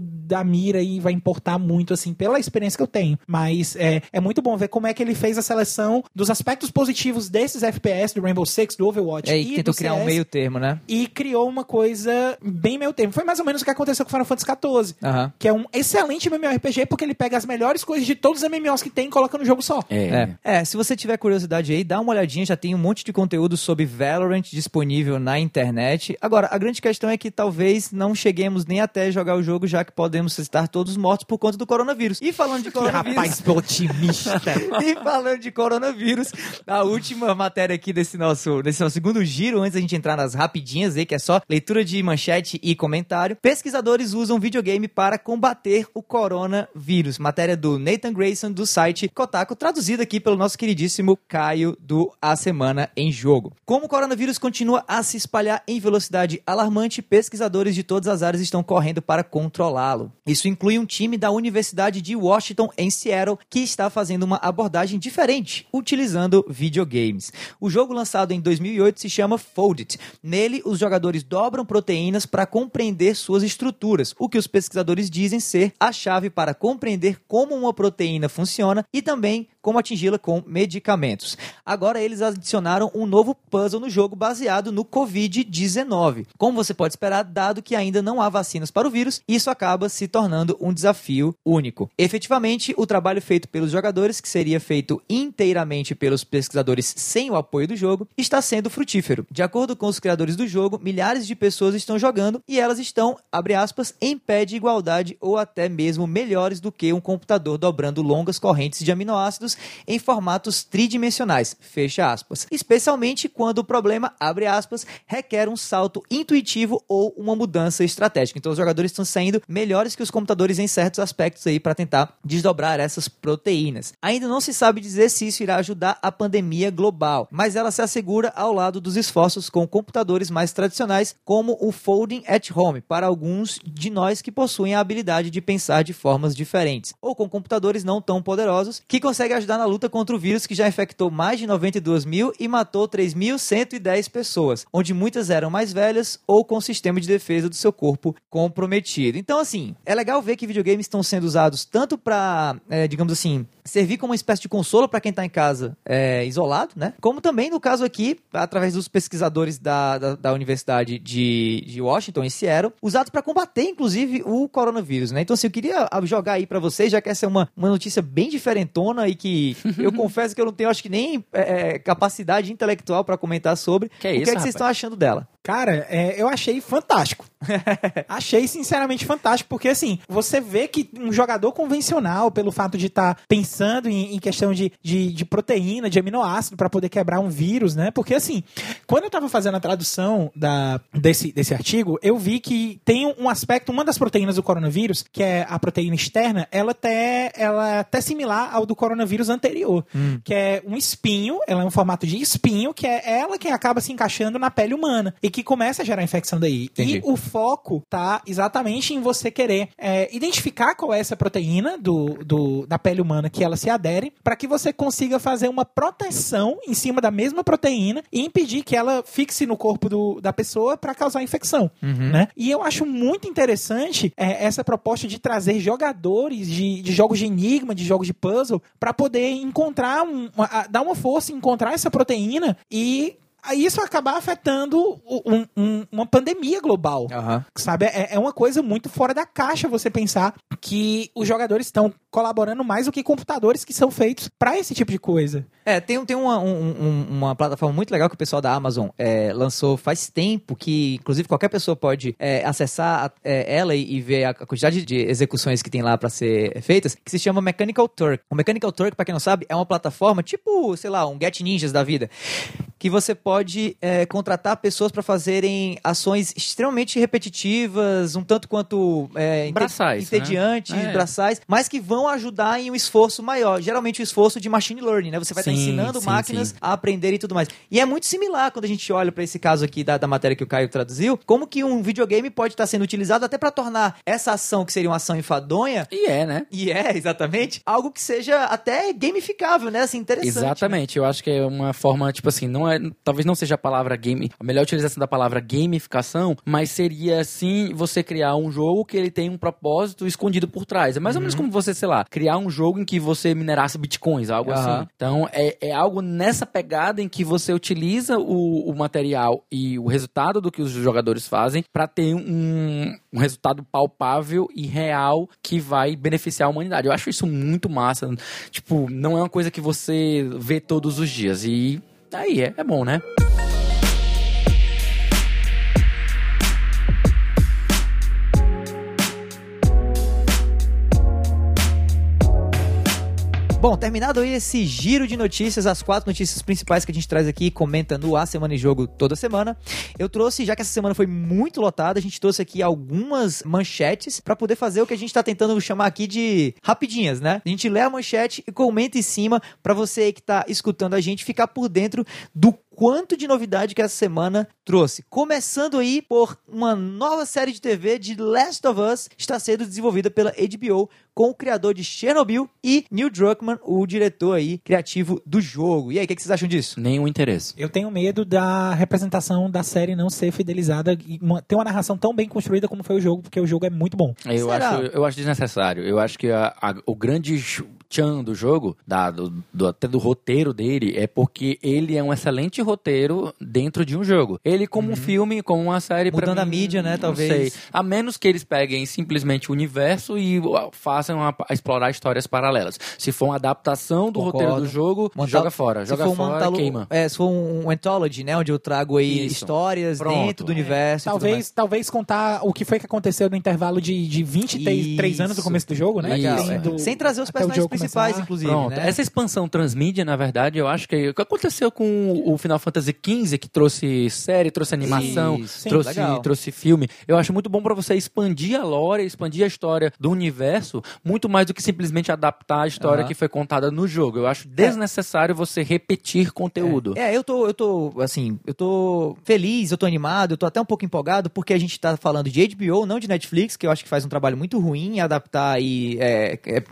Speaker 3: da mira aí vai importar muito assim, pela experiência que eu tenho. Mas é, é muito bom ver como é que ele fez a seleção dos aspectos positivos desses FPS do Rainbow Six, do Overwatch
Speaker 1: É,
Speaker 3: e
Speaker 1: e tentou
Speaker 3: do
Speaker 1: criar um
Speaker 3: CS
Speaker 1: meio termo, né?
Speaker 3: e criou uma coisa bem meio termo. Foi mais ou menos o que aconteceu com Final Fantasy XIV.
Speaker 1: Aham.
Speaker 3: Que é um excelente MMORPG porque ele pega as melhores coisas de todos os MMOs que tem e coloca no jogo só.
Speaker 1: É. é, se você tiver curiosidade aí, dá uma olhadinha, já tem um monte de conteúdo sobre Valorant disponível na internet. Agora, a grande questão é que talvez não cheguemos nem até jogar o jogo, já que podemos estar todos mortos por conta do coronavírus. E falando de coronavírus...
Speaker 3: Rapaz, otimista.
Speaker 1: E falando de coronavírus, a última matéria aqui desse nosso, desse nosso segundo giro, antes da gente entrar nas rapidinhas aí, que é só leitura de manchete e comentário. Pesquisadores usam videogame para combater o coronavírus. Matéria do Nathan Grayson, do site Kotaku, traduzida aqui pelo nosso queridíssimo Caio do A Semana em Jogo. Como o coronavírus continua a se espalhar em velocidade alarmante, pesquisadores de todas as áreas estão correndo para controlá-lo. Isso inclui um time da Universidade de Washington, em Seattle, que está fazendo uma abordagem diferente, utilizando videogames. O jogo lançado em 2008 se chama Foldit. Nele, os jogadores dobram proteínas para compreender suas estruturas, o que os pesquisadores dizem ser a chave para compreender como uma proteína funciona e também como atingi-la com medicamentos. Agora eles adicionaram um novo puzzle no jogo baseado no Covid-19. Como você pode esperar, dado que ainda não há vacinas para o vírus, isso acaba se tornando um desafio único. Efetivamente, o trabalho feito pelos jogadores, que seria feito inteiramente pelos pesquisadores sem o apoio do jogo, está sendo frutífero. De acordo com os criadores do jogo, milhares de pessoas estão jogando e elas estão, abre aspas, em pé de igualdade ou até mesmo melhores do que um computador dobrando longas correntes de aminoácidos em formatos tridimensionais, fecha aspas. Especialmente quando o problema, abre aspas, requer um salto intuitivo ou uma mudança estratégica. Então os jogadores estão saindo melhores que os computadores em certos aspectos aí para tentar desdobrar essas proteínas. Ainda não se sabe dizer se isso irá ajudar a pandemia global, mas ela se assegura ao lado dos esforços com computadores mais tradicionais, como o Folding at Home, para alguns de nós que possuem a habilidade de pensar de formas diferentes, ou com computadores não tão poderosos que conseguem ajudar na luta contra o vírus que já infectou mais de 92 mil e matou 3.110 pessoas, onde muitas eram mais velhas ou com sistema de defesa do seu corpo comprometido. Então, assim, é legal ver que videogames estão sendo usados tanto para, é, digamos assim, servir como uma espécie de consolo para quem está em casa é, isolado, né? Como também no caso aqui, através dos pesquisadores da, da, da Universidade de, de Washington, em Seattle, usados para combater, inclusive, o coronavírus, né? Então, assim, eu queria jogar aí para vocês, já que essa é uma, uma notícia bem diferentona e que eu confesso que eu não tenho, acho que nem é, capacidade intelectual para comentar sobre.
Speaker 2: Que é
Speaker 1: o
Speaker 2: isso,
Speaker 1: que é que vocês estão achando dela?
Speaker 3: Cara, é, eu achei fantástico. achei sinceramente fantástico, porque assim, você vê que um jogador convencional, pelo fato de estar pensando em, em questão de, de, de proteína, de aminoácido, para poder quebrar um vírus, né? Porque assim, quando eu tava fazendo a tradução da, desse, desse artigo, eu vi que tem um aspecto, uma das proteínas do coronavírus, que é a proteína externa, ela até, ela é até similar ao do coronavírus anterior, que é um espinho, ela é um formato de espinho, que é ela que acaba se encaixando na pele humana e que começa a gerar infecção daí.
Speaker 1: Entendi.
Speaker 3: E o foco tá exatamente em você querer é, identificar qual é essa proteína do, do- da pele humana que ela se adere, para que você consiga fazer uma proteção em cima da mesma proteína e impedir que ela fixe no corpo do- da pessoa para causar infecção. Né? E eu acho muito interessante é, essa proposta de trazer jogadores de, de jogos de enigma, de jogos de puzzle, para poder encontrar, um, uma- dar uma força, encontrar essa proteína e isso acabar afetando um- um- uma pandemia global.
Speaker 1: Aham.
Speaker 3: Sabe, é, é uma coisa muito fora da caixa você pensar que os jogadores estão colaborando mais do que computadores que são feitos para esse tipo de coisa.
Speaker 1: É, tem, tem uma, um- um- uma plataforma muito legal que o pessoal da Amazon é, lançou faz tempo, que inclusive qualquer pessoa pode é, acessar a- é, ela e, e ver a quantidade de execuções que tem lá para ser feitas, que se chama Mechanical Turk. O Mechanical Turk, para quem não sabe, é uma plataforma tipo, sei lá, um Get Ninjas da vida, que você pode é, contratar pessoas para fazerem ações extremamente repetitivas, um tanto quanto é,
Speaker 2: Braçais, né?
Speaker 1: entediantes,
Speaker 2: É.
Speaker 1: braçais, mas que vão ajudar em um esforço maior. Geralmente o esforço de machine learning, né? Você vai estar
Speaker 2: Sim,
Speaker 1: ensinando
Speaker 2: sim,
Speaker 1: máquinas
Speaker 2: sim.
Speaker 1: a aprender e tudo mais. E é muito similar quando a gente olha para esse caso aqui da, da matéria que o Caio traduziu, como que um videogame pode estar sendo utilizado até para tornar essa ação que seria uma ação enfadonha
Speaker 2: E é, né?
Speaker 1: e é, exatamente, algo que seja até gamificável, né? Assim, interessante.
Speaker 2: Exatamente, eu acho que é uma forma, tipo assim, não é, talvez não seja a palavra game, a melhor utilização da palavra gamificação, mas seria assim você criar um jogo que ele tem um propósito escondido por trás. É mais ou menos como você, sei lá, criar um jogo em que você minerasse bitcoins, algo
Speaker 1: Aham.
Speaker 2: assim. Então é, é algo nessa pegada em que você utiliza o, o material e o resultado do que os jogadores fazem para ter um, um resultado palpável e real que vai beneficiar a humanidade. Eu acho isso muito massa. Tipo, não é uma coisa que você vê todos os dias. E aí é, é bom, né?
Speaker 1: Bom, terminado aí esse giro de notícias, as quatro notícias principais que a gente traz aqui comenta no A Semana em Jogo toda semana. Eu trouxe, já que essa semana foi muito lotada, a gente trouxe aqui algumas manchetes pra poder fazer o que a gente tá tentando chamar aqui de rapidinhas, né? A gente lê a manchete e comenta em cima pra você que tá escutando a gente ficar por dentro do quanto de novidade que essa semana trouxe. Começando aí por uma nova série de TV de Last of Us está sendo desenvolvida pela HBO com o criador de Chernobyl e Neil Druckmann, o diretor aí criativo do jogo. E aí, o que, que vocês acham disso?
Speaker 2: Nenhum interesse.
Speaker 3: Eu tenho medo da representação da série não ser fidelizada e uma- ter uma narração tão bem construída como foi o jogo, porque o jogo é muito bom.
Speaker 2: Eu
Speaker 1: Será?
Speaker 2: acho, eu acho desnecessário. Eu acho que a- a- o grande tchan do jogo, da, do, do- até do roteiro dele, é porque ele é um excelente roteiro dentro de um jogo. Ele, como um filme, como uma série. pra
Speaker 1: Mudando a
Speaker 2: mim,
Speaker 1: mídia, né,
Speaker 2: não
Speaker 1: talvez.
Speaker 2: sei. A menos que eles peguem simplesmente o universo e façam a, a explorar histórias paralelas. Se for uma adaptação do
Speaker 1: Concordo.
Speaker 2: roteiro do jogo, joga fora.
Speaker 1: se
Speaker 2: Joga fora,
Speaker 1: antalo-
Speaker 2: queima.
Speaker 1: É, se for um, um anthology, né? Onde eu trago aí
Speaker 2: Isso.
Speaker 1: histórias
Speaker 2: Pronto.
Speaker 1: dentro do universo. tudo mais.
Speaker 3: Talvez, talvez contar o que foi que aconteceu no intervalo de, de 23 anos do começo do jogo, né?
Speaker 2: Legal, é.
Speaker 3: do-
Speaker 1: Sem trazer os personagens principais,
Speaker 3: começar.
Speaker 1: inclusive.
Speaker 2: Pronto.
Speaker 1: né?
Speaker 2: Essa expansão transmídia, na verdade, eu acho que o que aconteceu com o Final Fantasy XV, que trouxe série, trouxe animação.
Speaker 1: Sim,
Speaker 2: trouxe,
Speaker 1: legal.
Speaker 2: trouxe filme, eu acho muito bom pra você expandir a lore, expandir a história do universo, muito mais do que simplesmente adaptar a história
Speaker 1: Aham.
Speaker 2: que foi contada no jogo. Eu acho desnecessário você repetir conteúdo.
Speaker 1: É, eu tô, eu tô, assim, eu tô feliz, eu tô animado, eu tô até um pouco empolgado, porque a gente tá falando de HBO, não de Netflix, que eu acho que faz um trabalho muito ruim em adaptar aí, é, é, é,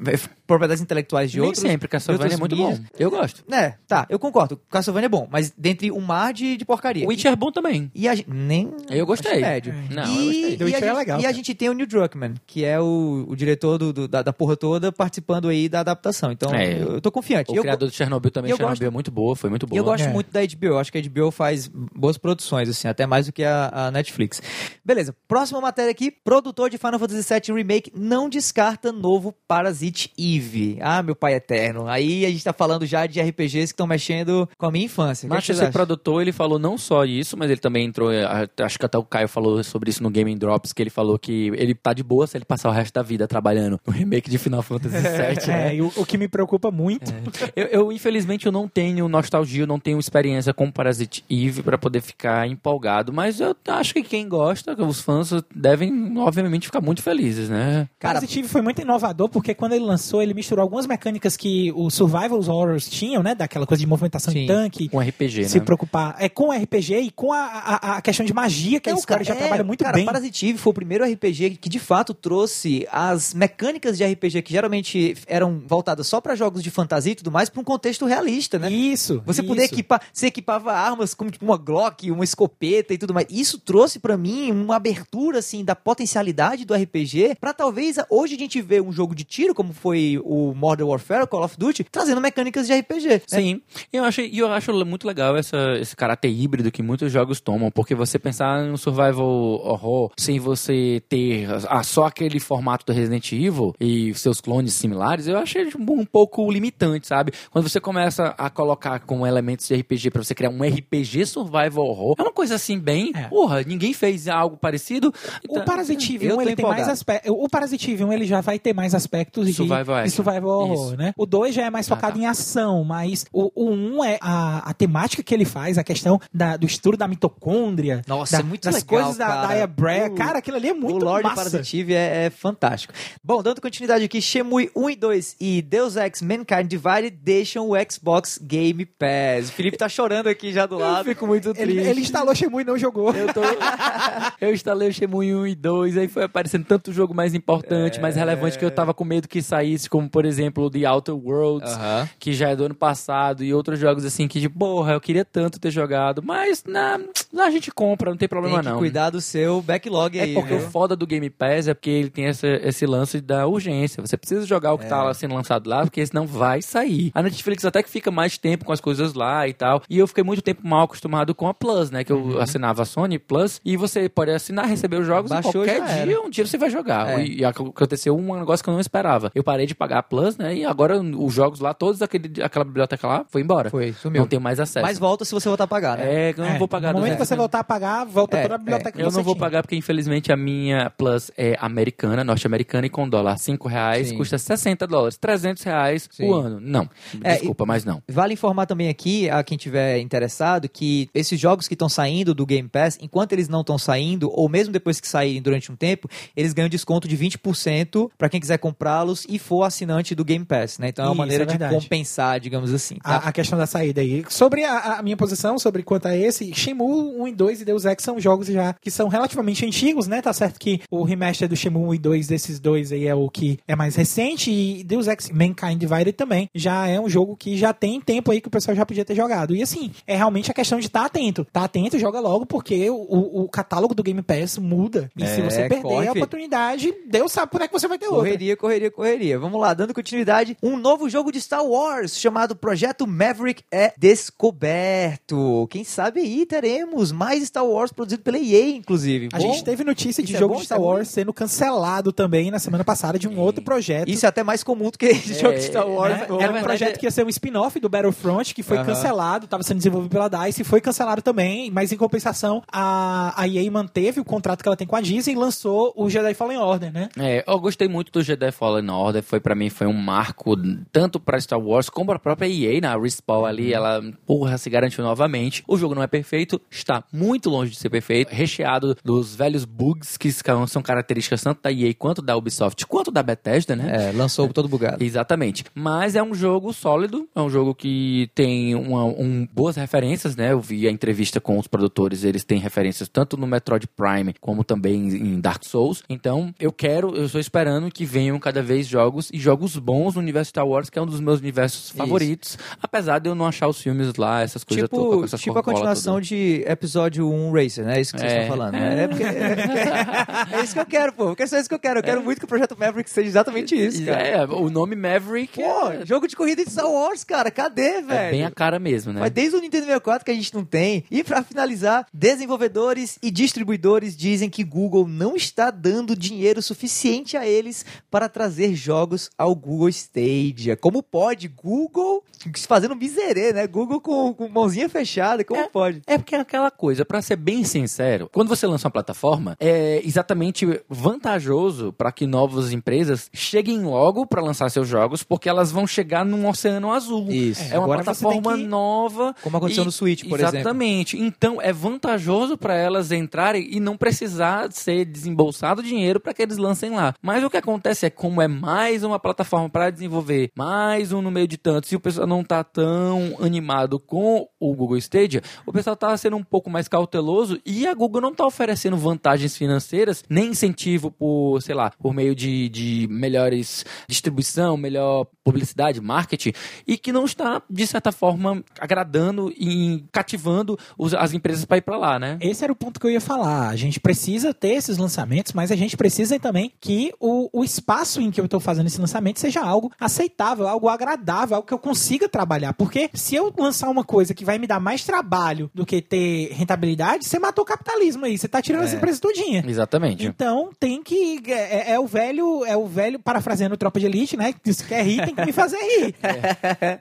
Speaker 1: propriedades intelectuais de
Speaker 2: Nem
Speaker 1: outros.
Speaker 2: sempre, Castlevania é muito bom. Eu gosto.
Speaker 1: É, tá, eu concordo. Castlevania é bom, mas dentre um mar de, de porcaria.
Speaker 2: Witcher é bom também.
Speaker 1: E a gente. Nem.
Speaker 2: Eu gostei.
Speaker 1: médio.
Speaker 2: Não,
Speaker 1: e,
Speaker 2: eu gostei.
Speaker 3: The
Speaker 1: e a
Speaker 3: Witcher é
Speaker 1: gente,
Speaker 3: legal,
Speaker 1: E a gente tem o Neil Druckmann, que é o, o diretor do, do- da, da porra toda, participando aí da adaptação. Então,
Speaker 2: É.
Speaker 1: eu, eu tô confiante.
Speaker 2: O
Speaker 1: eu,
Speaker 2: criador de Chernobyl também, Chernobyl
Speaker 1: gosto-
Speaker 2: é muito boa, foi muito boa.
Speaker 1: e eu gosto
Speaker 3: É.
Speaker 1: muito da HBO. Eu acho que a HBO faz boas produções, assim, até mais do que a, a Netflix. Beleza, próxima matéria aqui. Produtor de Final Fantasy VII Remake não descarta novo Parasite Eve. Ah, meu pai eterno. Aí a gente tá falando já de RPGs que estão mexendo com a minha infância. Que
Speaker 2: Mas esse produtor, ele falou não só isso, mas ele também entrou, eh, acho que até o Caio falou sobre isso no Gaming Drops, que ele falou que ele tá de boa se ele passar o resto da vida trabalhando no remake de Final Fantasy VII, né?
Speaker 3: É, e o, o que me preocupa muito
Speaker 2: Eu, eu, infelizmente, eu não tenho nostalgia, eu não tenho experiência com Parasite Eve pra poder ficar empolgado, mas eu acho que quem gosta, os fãs devem, obviamente, ficar muito felizes, né?
Speaker 1: Cara,
Speaker 3: Parasite Eve foi muito inovador porque quando ele lançou, ele misturou algumas mecânicas que os Survival Horrors tinham, né? Daquela coisa de movimentação
Speaker 1: Sim.
Speaker 3: de tanque.
Speaker 2: Com RPG,
Speaker 3: Se
Speaker 2: né?
Speaker 3: preocupar é com RPG e com a, a, a questão de magia, que a
Speaker 1: Não,
Speaker 3: Square já
Speaker 1: é,
Speaker 3: trabalha muito
Speaker 1: cara,
Speaker 3: bem.
Speaker 1: Parasite Eve foi o primeiro RPG que de fato trouxe as mecânicas de RPG que geralmente eram voltadas só pra jogos de fantasia e tudo mais pra um contexto realista, né?
Speaker 3: Isso.
Speaker 1: Você poder equipar, você equipava armas como tipo uma Glock, uma escopeta e tudo mais. Isso trouxe pra mim uma abertura assim da potencialidade do RPG pra talvez hoje a gente ver um jogo de tiro como foi o Modern Warfare, Call of Duty, trazendo mecânicas de RPG. né?
Speaker 2: Sim, e eu acho, e eu acho muito legal essa, esse caráter híbrido que muitos jogos tomam, porque você pensar no survival horror sem você ter ah, só aquele formato do Resident Evil e seus clones similares, eu achei um pouco limitante, sabe? Quando você começa a colocar como elementos de RPG pra você criar um RPG survival horror, é uma coisa assim bem,
Speaker 3: É.
Speaker 2: porra, ninguém fez algo parecido.
Speaker 3: O
Speaker 2: Então-
Speaker 3: Parasite Eve
Speaker 1: eu
Speaker 3: 1,
Speaker 1: tô
Speaker 3: ele tem mais
Speaker 1: empolgado.
Speaker 3: aspectos. O Parasite Eve 1, ele já vai ter mais aspectos de
Speaker 2: Survival
Speaker 3: de
Speaker 2: action.
Speaker 3: survival horror,
Speaker 2: Isso.
Speaker 3: né? O 2 já é mais
Speaker 2: Ah,
Speaker 3: focado
Speaker 2: tá.
Speaker 3: em ação, mas o, o 1 é a, a temática que ele faz, a questão da- do estudo da mitocôndria.
Speaker 1: Nossa,
Speaker 3: da-
Speaker 1: é muito
Speaker 3: das
Speaker 1: legal,
Speaker 3: coisas da,
Speaker 1: cara.
Speaker 3: da Aya Brea.
Speaker 1: O-
Speaker 3: Cara, aquilo ali é muito
Speaker 1: o Lord
Speaker 3: massa.
Speaker 1: Parasitive é, é fantástico. Bom, dando continuidade aqui, Shemui 1 e 2 e Deus Ex Mankind Divided deixam o Xbox Game Pass. O Felipe tá chorando aqui já do lado.
Speaker 2: fico muito
Speaker 3: Ele, ele instalou Shenmue e não jogou.
Speaker 2: Eu, tô... eu instalei o Shenmue 1 e 2, aí foi aparecendo tanto jogo mais importante, mais relevante, que eu tava com medo que saísse, como por exemplo The Outer Worlds,
Speaker 1: Aham.
Speaker 2: que já é do ano passado, e outros jogos assim que, de porra, eu queria tanto ter jogado, mas na, a gente compra, não tem problema
Speaker 1: Tem que
Speaker 2: não.
Speaker 1: cuidar do seu backlog
Speaker 2: É
Speaker 1: aí.
Speaker 2: porque
Speaker 1: viu?
Speaker 2: o foda do Game Pass é porque ele tem essa- esse lance da urgência. Você precisa jogar o que
Speaker 1: É.
Speaker 2: tá lá sendo lançado lá, porque senão vai sair. A Netflix até que fica mais tempo com as coisas lá e tal. E eu fiquei muito tempo mal acostumado com a Plus, né? Que eu
Speaker 1: Uhum.
Speaker 2: assinava a Sony Plus. E você pode assinar, receber os jogos
Speaker 1: Baixou,
Speaker 2: e qualquer dia, um dia você vai jogar.
Speaker 1: É.
Speaker 2: E, e ac- aconteceu um negócio que eu não esperava. Eu parei de pagar a Plus, né? E agora os jogos lá, todos aquele, aquela biblioteca lá, foi embora.
Speaker 1: Foi, sumiu.
Speaker 2: Não tenho mais acesso.
Speaker 1: Mas volta se você voltar a pagar, né?
Speaker 2: É, eu não
Speaker 3: É,
Speaker 2: vou pagar
Speaker 3: No momento que
Speaker 2: 200,
Speaker 3: você voltar a pagar, volta
Speaker 1: É,
Speaker 3: toda a biblioteca que
Speaker 2: Eu
Speaker 3: você
Speaker 2: não vou
Speaker 3: tinha.
Speaker 2: pagar porque, infelizmente, a minha Plus é americana, norte-americana, e com dólar 5 reais
Speaker 1: Sim.
Speaker 2: custa 60 dólares. 300 reais
Speaker 1: Sim.
Speaker 2: o ano. Não.
Speaker 1: É,
Speaker 2: Desculpa, mas não.
Speaker 1: Vale informar também aqui, a quem tiver interessado, que esses jogos que estão saindo do Game Pass, enquanto eles não estão saindo, ou mesmo depois que saírem durante um tempo, eles ganham desconto de 20% para quem quiser comprá-los e for assinante do Game Pass, né? Então é uma
Speaker 3: Isso,
Speaker 1: maneira
Speaker 3: é
Speaker 1: de compensar, digamos assim,
Speaker 3: A,
Speaker 1: tá?
Speaker 3: a questão da saída aí. Sobre a, a minha posição, sobre quanto a esse, Shenmue 1 e 2 e Deus Ex são jogos já que são relativamente antigos, né? Tá certo que o remaster do Shenmue 1 e 2 desses dois aí é o que é mais recente e Deus Ex Mankind Divided também já é um jogo que já tem tempo aí que o pessoal já podia ter jogado. E assim, é realmente a questão de estar tá atento. Tá atento, joga logo, porque o, o, catálogo do Game Pass muda. E
Speaker 1: É,
Speaker 3: se você perder
Speaker 1: corre,
Speaker 3: a oportunidade, Deus sabe por é que você vai ter outra.
Speaker 1: Correria, correria, correria. Vamos lá, dando continuidade. Um novo jogo de Star Wars chamado Projeto Maverick é descoberto. Quem sabe aí teremos mais Star Wars produzido pela EA, inclusive.
Speaker 3: A
Speaker 1: Bom,
Speaker 3: gente teve notícia de
Speaker 1: é
Speaker 3: jogo
Speaker 1: bom,
Speaker 3: de
Speaker 1: é
Speaker 3: Star. Wars sendo cancelado também na semana passada de um outro projeto.
Speaker 1: Isso é até mais comum do que esse jogo de Star Wars.
Speaker 3: né? Era um
Speaker 2: verdade,
Speaker 3: projeto
Speaker 2: é-
Speaker 3: que ia ser um spin-off do Battlefront, que foi
Speaker 1: Aham.
Speaker 3: cancelado, estava sendo desenvolvido pela DICE e foi cancelado também, mas em compensação, a, a EA manteve o contrato que ela tem com a Disney e lançou o Jedi Fallen Order, né?
Speaker 2: É, eu gostei muito do Jedi Fallen Order, foi para mim foi um marco tanto para Star Wars como para a própria EA, na Respawn ali, ela porra se garantiu novamente. O jogo não é perfeito, está muito longe de ser perfeito, recheado dos velhos bugs que são são características tanto da EA quanto da Ubisoft, quanto da Bethesda, né?
Speaker 1: É, lançou todo bugado.
Speaker 2: Exatamente. Mas é um jogo sólido, é um jogo que tem uma, um- boas referências, né? Eu vi a entrevista com os produtores, eles têm referências tanto no Metroid Prime como também em Dark Souls. Então, eu quero, eu estou esperando que venham cada vez jogos e jogos bons no universo Star Wars, que é um dos meus universos favoritos. Apesar de eu não achar os filmes lá, essas coisas todas,
Speaker 1: Tipo,
Speaker 2: essas
Speaker 1: tipo a continuação de episódio 1 Racer, né? É isso que vocês
Speaker 2: É.
Speaker 1: estão falando. né? É, porque- é isso que eu quero, pô. É só isso que eu quero. Eu quero muito que o Projeto Maverick seja exatamente isso, cara.
Speaker 2: É, o nome Maverick
Speaker 1: Pô,
Speaker 2: é,
Speaker 1: jogo de corrida de Star Wars, cara. Cadê, velho?
Speaker 2: é bem a cara mesmo, né?
Speaker 1: Mas desde o Nintendo 64 que a gente não tem. E pra finalizar, desenvolvedores e distribuidores dizem que Google não está dando dinheiro suficiente a eles para trazer jogos ao Google Stadia. Como pode? Google fazendo miserê, né? Google com, com mãozinha fechada, como pode?
Speaker 2: É porque é aquela coisa, pra ser bem sincero, quando você lança uma plataforma, é exatamente vantajoso para que novas empresas cheguem logo pra lançar seus jogos, porque elas vão chegar num oceano azul.
Speaker 1: Isso.
Speaker 2: É uma
Speaker 3: Agora
Speaker 2: plataforma
Speaker 3: que-
Speaker 2: nova.
Speaker 1: Como aconteceu
Speaker 2: e-
Speaker 1: no Switch, por exemplo.
Speaker 2: Exatamente. Então é vantajoso pra elas entrarem e não precisar ser desembolsado dinheiro pra que eles lancem lá. Mas o que acontece é como é mais uma plataforma pra desenvolver, mais um no meio de tantos, e o pessoal não tá tão animado com o Google Stadia, o pessoal tá sendo um pouco mais cauteloso e a Google não tá oferecendo vantagens financeiras, nem incentivo por, sei lá, por meio de, de melhores distribuição, melhor publicidade, marketing, e que não está, de certa forma, agradando e cativando os- as empresas para ir para lá, né?
Speaker 3: Esse era o ponto que eu ia falar. A gente precisa ter esses lançamentos, mas a gente precisa também que o, o espaço em que eu estou fazendo esse lançamento seja algo aceitável, algo agradável, algo que eu consiga trabalhar. Porque se eu lançar uma coisa que vai me dar mais trabalho do que ter rentabilidade, você matou o capitalismo aí. Você tá tirando as empresas todinha.
Speaker 2: Exatamente.
Speaker 3: Então tem que. É, é o velho, é o velho, parafraseando Tropa de Elite, né? Que se quer rir, tem que me fazer rir.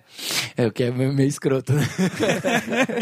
Speaker 2: É o que é meio, meio escroto. né?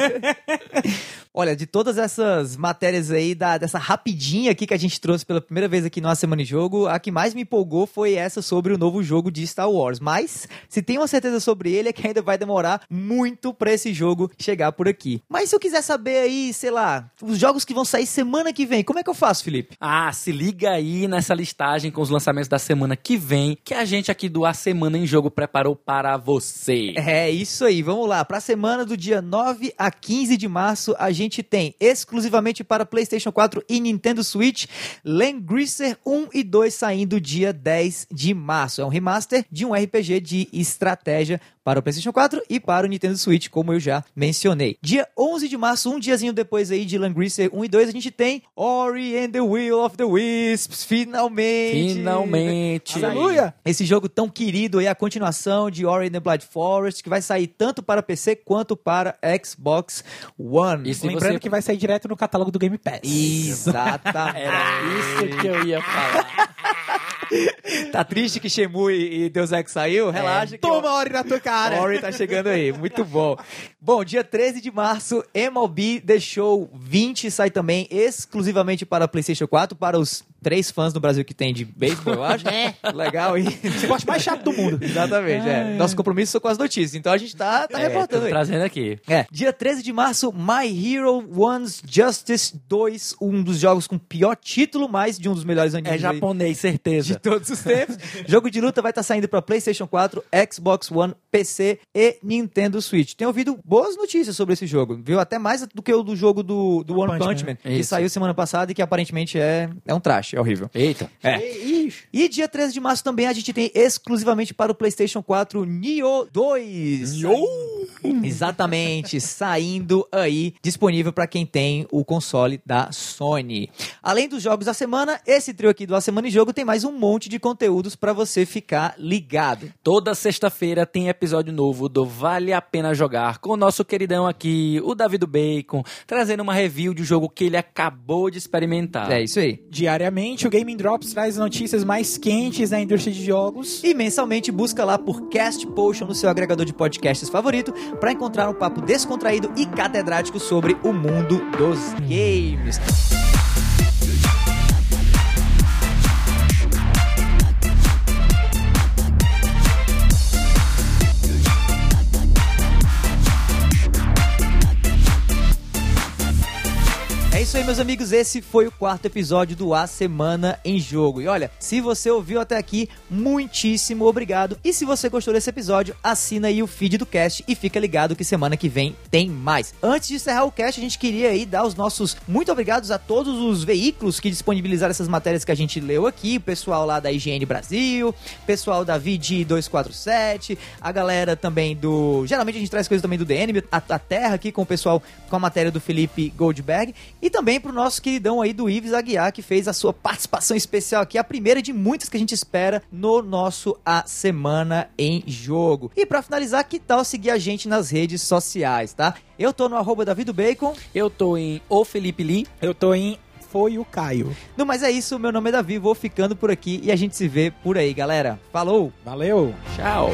Speaker 1: Olha, de todas essas matérias aí, da, dessa rapidinha aqui que a gente trouxe pela primeira vez aqui no A Semana de Jogo, a que mais me empolgou foi essa sobre o novo jogo de Star Wars. Mas, se tem uma certeza sobre ele, é que ainda vai demorar muito pra esse jogo chegar por aqui. Mas se eu quiser saber aí, sei lá, os jogos que vão sair semana que vem, como é que eu faço, Felipe?
Speaker 2: Ah, se liga aí nessa listagem com os lançamentos da semana que vem, que a gente aqui do A Semana em Jogo preparou para você.
Speaker 1: É isso aí, vamos lá. Pra semana do dia 9 a 15 de março, a gente tem exclusivamente para PlayStation 4 e Nintendo Switch Langrisser 1 e 2 saindo dia 10 de março. É um remaster de um RPG de estratégia para o PlayStation 4 e para o Nintendo Switch, como eu já mencionei. Dia 11 de março, um diazinho depois aí de Langrisser 1 e 2, a gente tem Ori and the Will of the Wisps, finalmente.
Speaker 2: Finalmente.
Speaker 3: Aleluia!
Speaker 1: Esse jogo tão querido aí, a continuação de Ori and the Blind Forest, que vai sair tanto para PC quanto para Xbox One.
Speaker 2: E
Speaker 3: Lembrando
Speaker 2: você-
Speaker 3: que vai sair direto no catálogo do Game Pass.
Speaker 1: Exatamente.
Speaker 2: Era isso que eu ia falar.
Speaker 1: tá triste que Shenmue e Deus Ex saiu? Relaxa que
Speaker 3: Toma Ori na tua cara!
Speaker 1: Ori tá chegando aí, muito bom. Bom, dia 13 de março, MLB The Show 20 sai também exclusivamente para PlayStation 4, para os três fãs no Brasil que tem de beisebol, eu acho. Legal. E...
Speaker 3: Esporte mais chato do mundo.
Speaker 1: Exatamente, é. Nosso compromisso são com as notícias, então a gente tá, tá
Speaker 2: É,
Speaker 1: reportando
Speaker 2: trazendo aqui.
Speaker 1: É, dia 13 de março, My Hero One's Justice 2, um dos jogos com pior título, mas de um dos melhores animes
Speaker 2: É
Speaker 1: aí
Speaker 2: japonês,
Speaker 1: de
Speaker 2: certeza.
Speaker 1: todos os tempos. Jogo de luta vai estar saindo para PlayStation 4, Xbox One, PC e Nintendo Switch. Tenho ouvido boas notícias sobre esse jogo, viu? Até mais do que o do jogo do, do One
Speaker 3: Punch
Speaker 1: Punch
Speaker 3: Man.
Speaker 1: Man, que
Speaker 2: Isso.
Speaker 1: saiu semana passada e que aparentemente é, é um é horrível.
Speaker 2: Eita.
Speaker 1: É. E dia 13 de março também a gente tem exclusivamente para o PlayStation 4 Nioh 2. Exatamente, saindo aí, disponível para quem tem o console da Sony. Além dos jogos da semana, esse trio aqui do A Semana em Jogo tem mais um monte de conteúdos para você ficar ligado.
Speaker 2: Toda sexta-feira tem episódio novo do Vale a Pena Jogar com o nosso queridão aqui, o Davi do Bacon, trazendo uma review de um jogo que ele acabou de experimentar.
Speaker 1: É isso aí.
Speaker 3: Diariamente, o Gaming Drops traz notícias mais quentes da indústria de jogos.
Speaker 1: E mensalmente busca lá por Cast Potion no seu agregador de podcasts favorito para encontrar um papo descontraído e catedrático sobre o mundo dos games. Isso aí, meus amigos. Esse foi o quarto episódio do A Semana em Jogo. E olha, se você ouviu até aqui, muitíssimo obrigado. E se você gostou desse episódio, assina aí o feed do cast e fica ligado que semana que vem tem mais. Antes de encerrar o cast, a gente queria aí dar os nossos muito obrigados a todos os veículos que disponibilizaram essas matérias que a gente leu aqui. O pessoal lá da IGN Brasil, pessoal da VD 247, a galera também do. Geralmente a gente traz coisas também do DN, a, a Terra aqui com o pessoal com a matéria do Felipe Goldberg. E também pro nosso queridão aí do Ives Aguiar, que fez a sua participação especial aqui, a primeira de muitas que a gente espera no nosso A Semana em Jogo. E pra finalizar, que tal seguir a gente nas redes sociais, tá? Eu tô no arroba Davi do Bacon.
Speaker 2: Eu tô em O Felipe Lee.
Speaker 3: Eu tô em Foi o Caio.
Speaker 1: No mais é isso, meu nome é Davi, vou ficando por aqui e a gente se vê por aí, galera. Falou!
Speaker 3: Valeu!
Speaker 2: Tchau.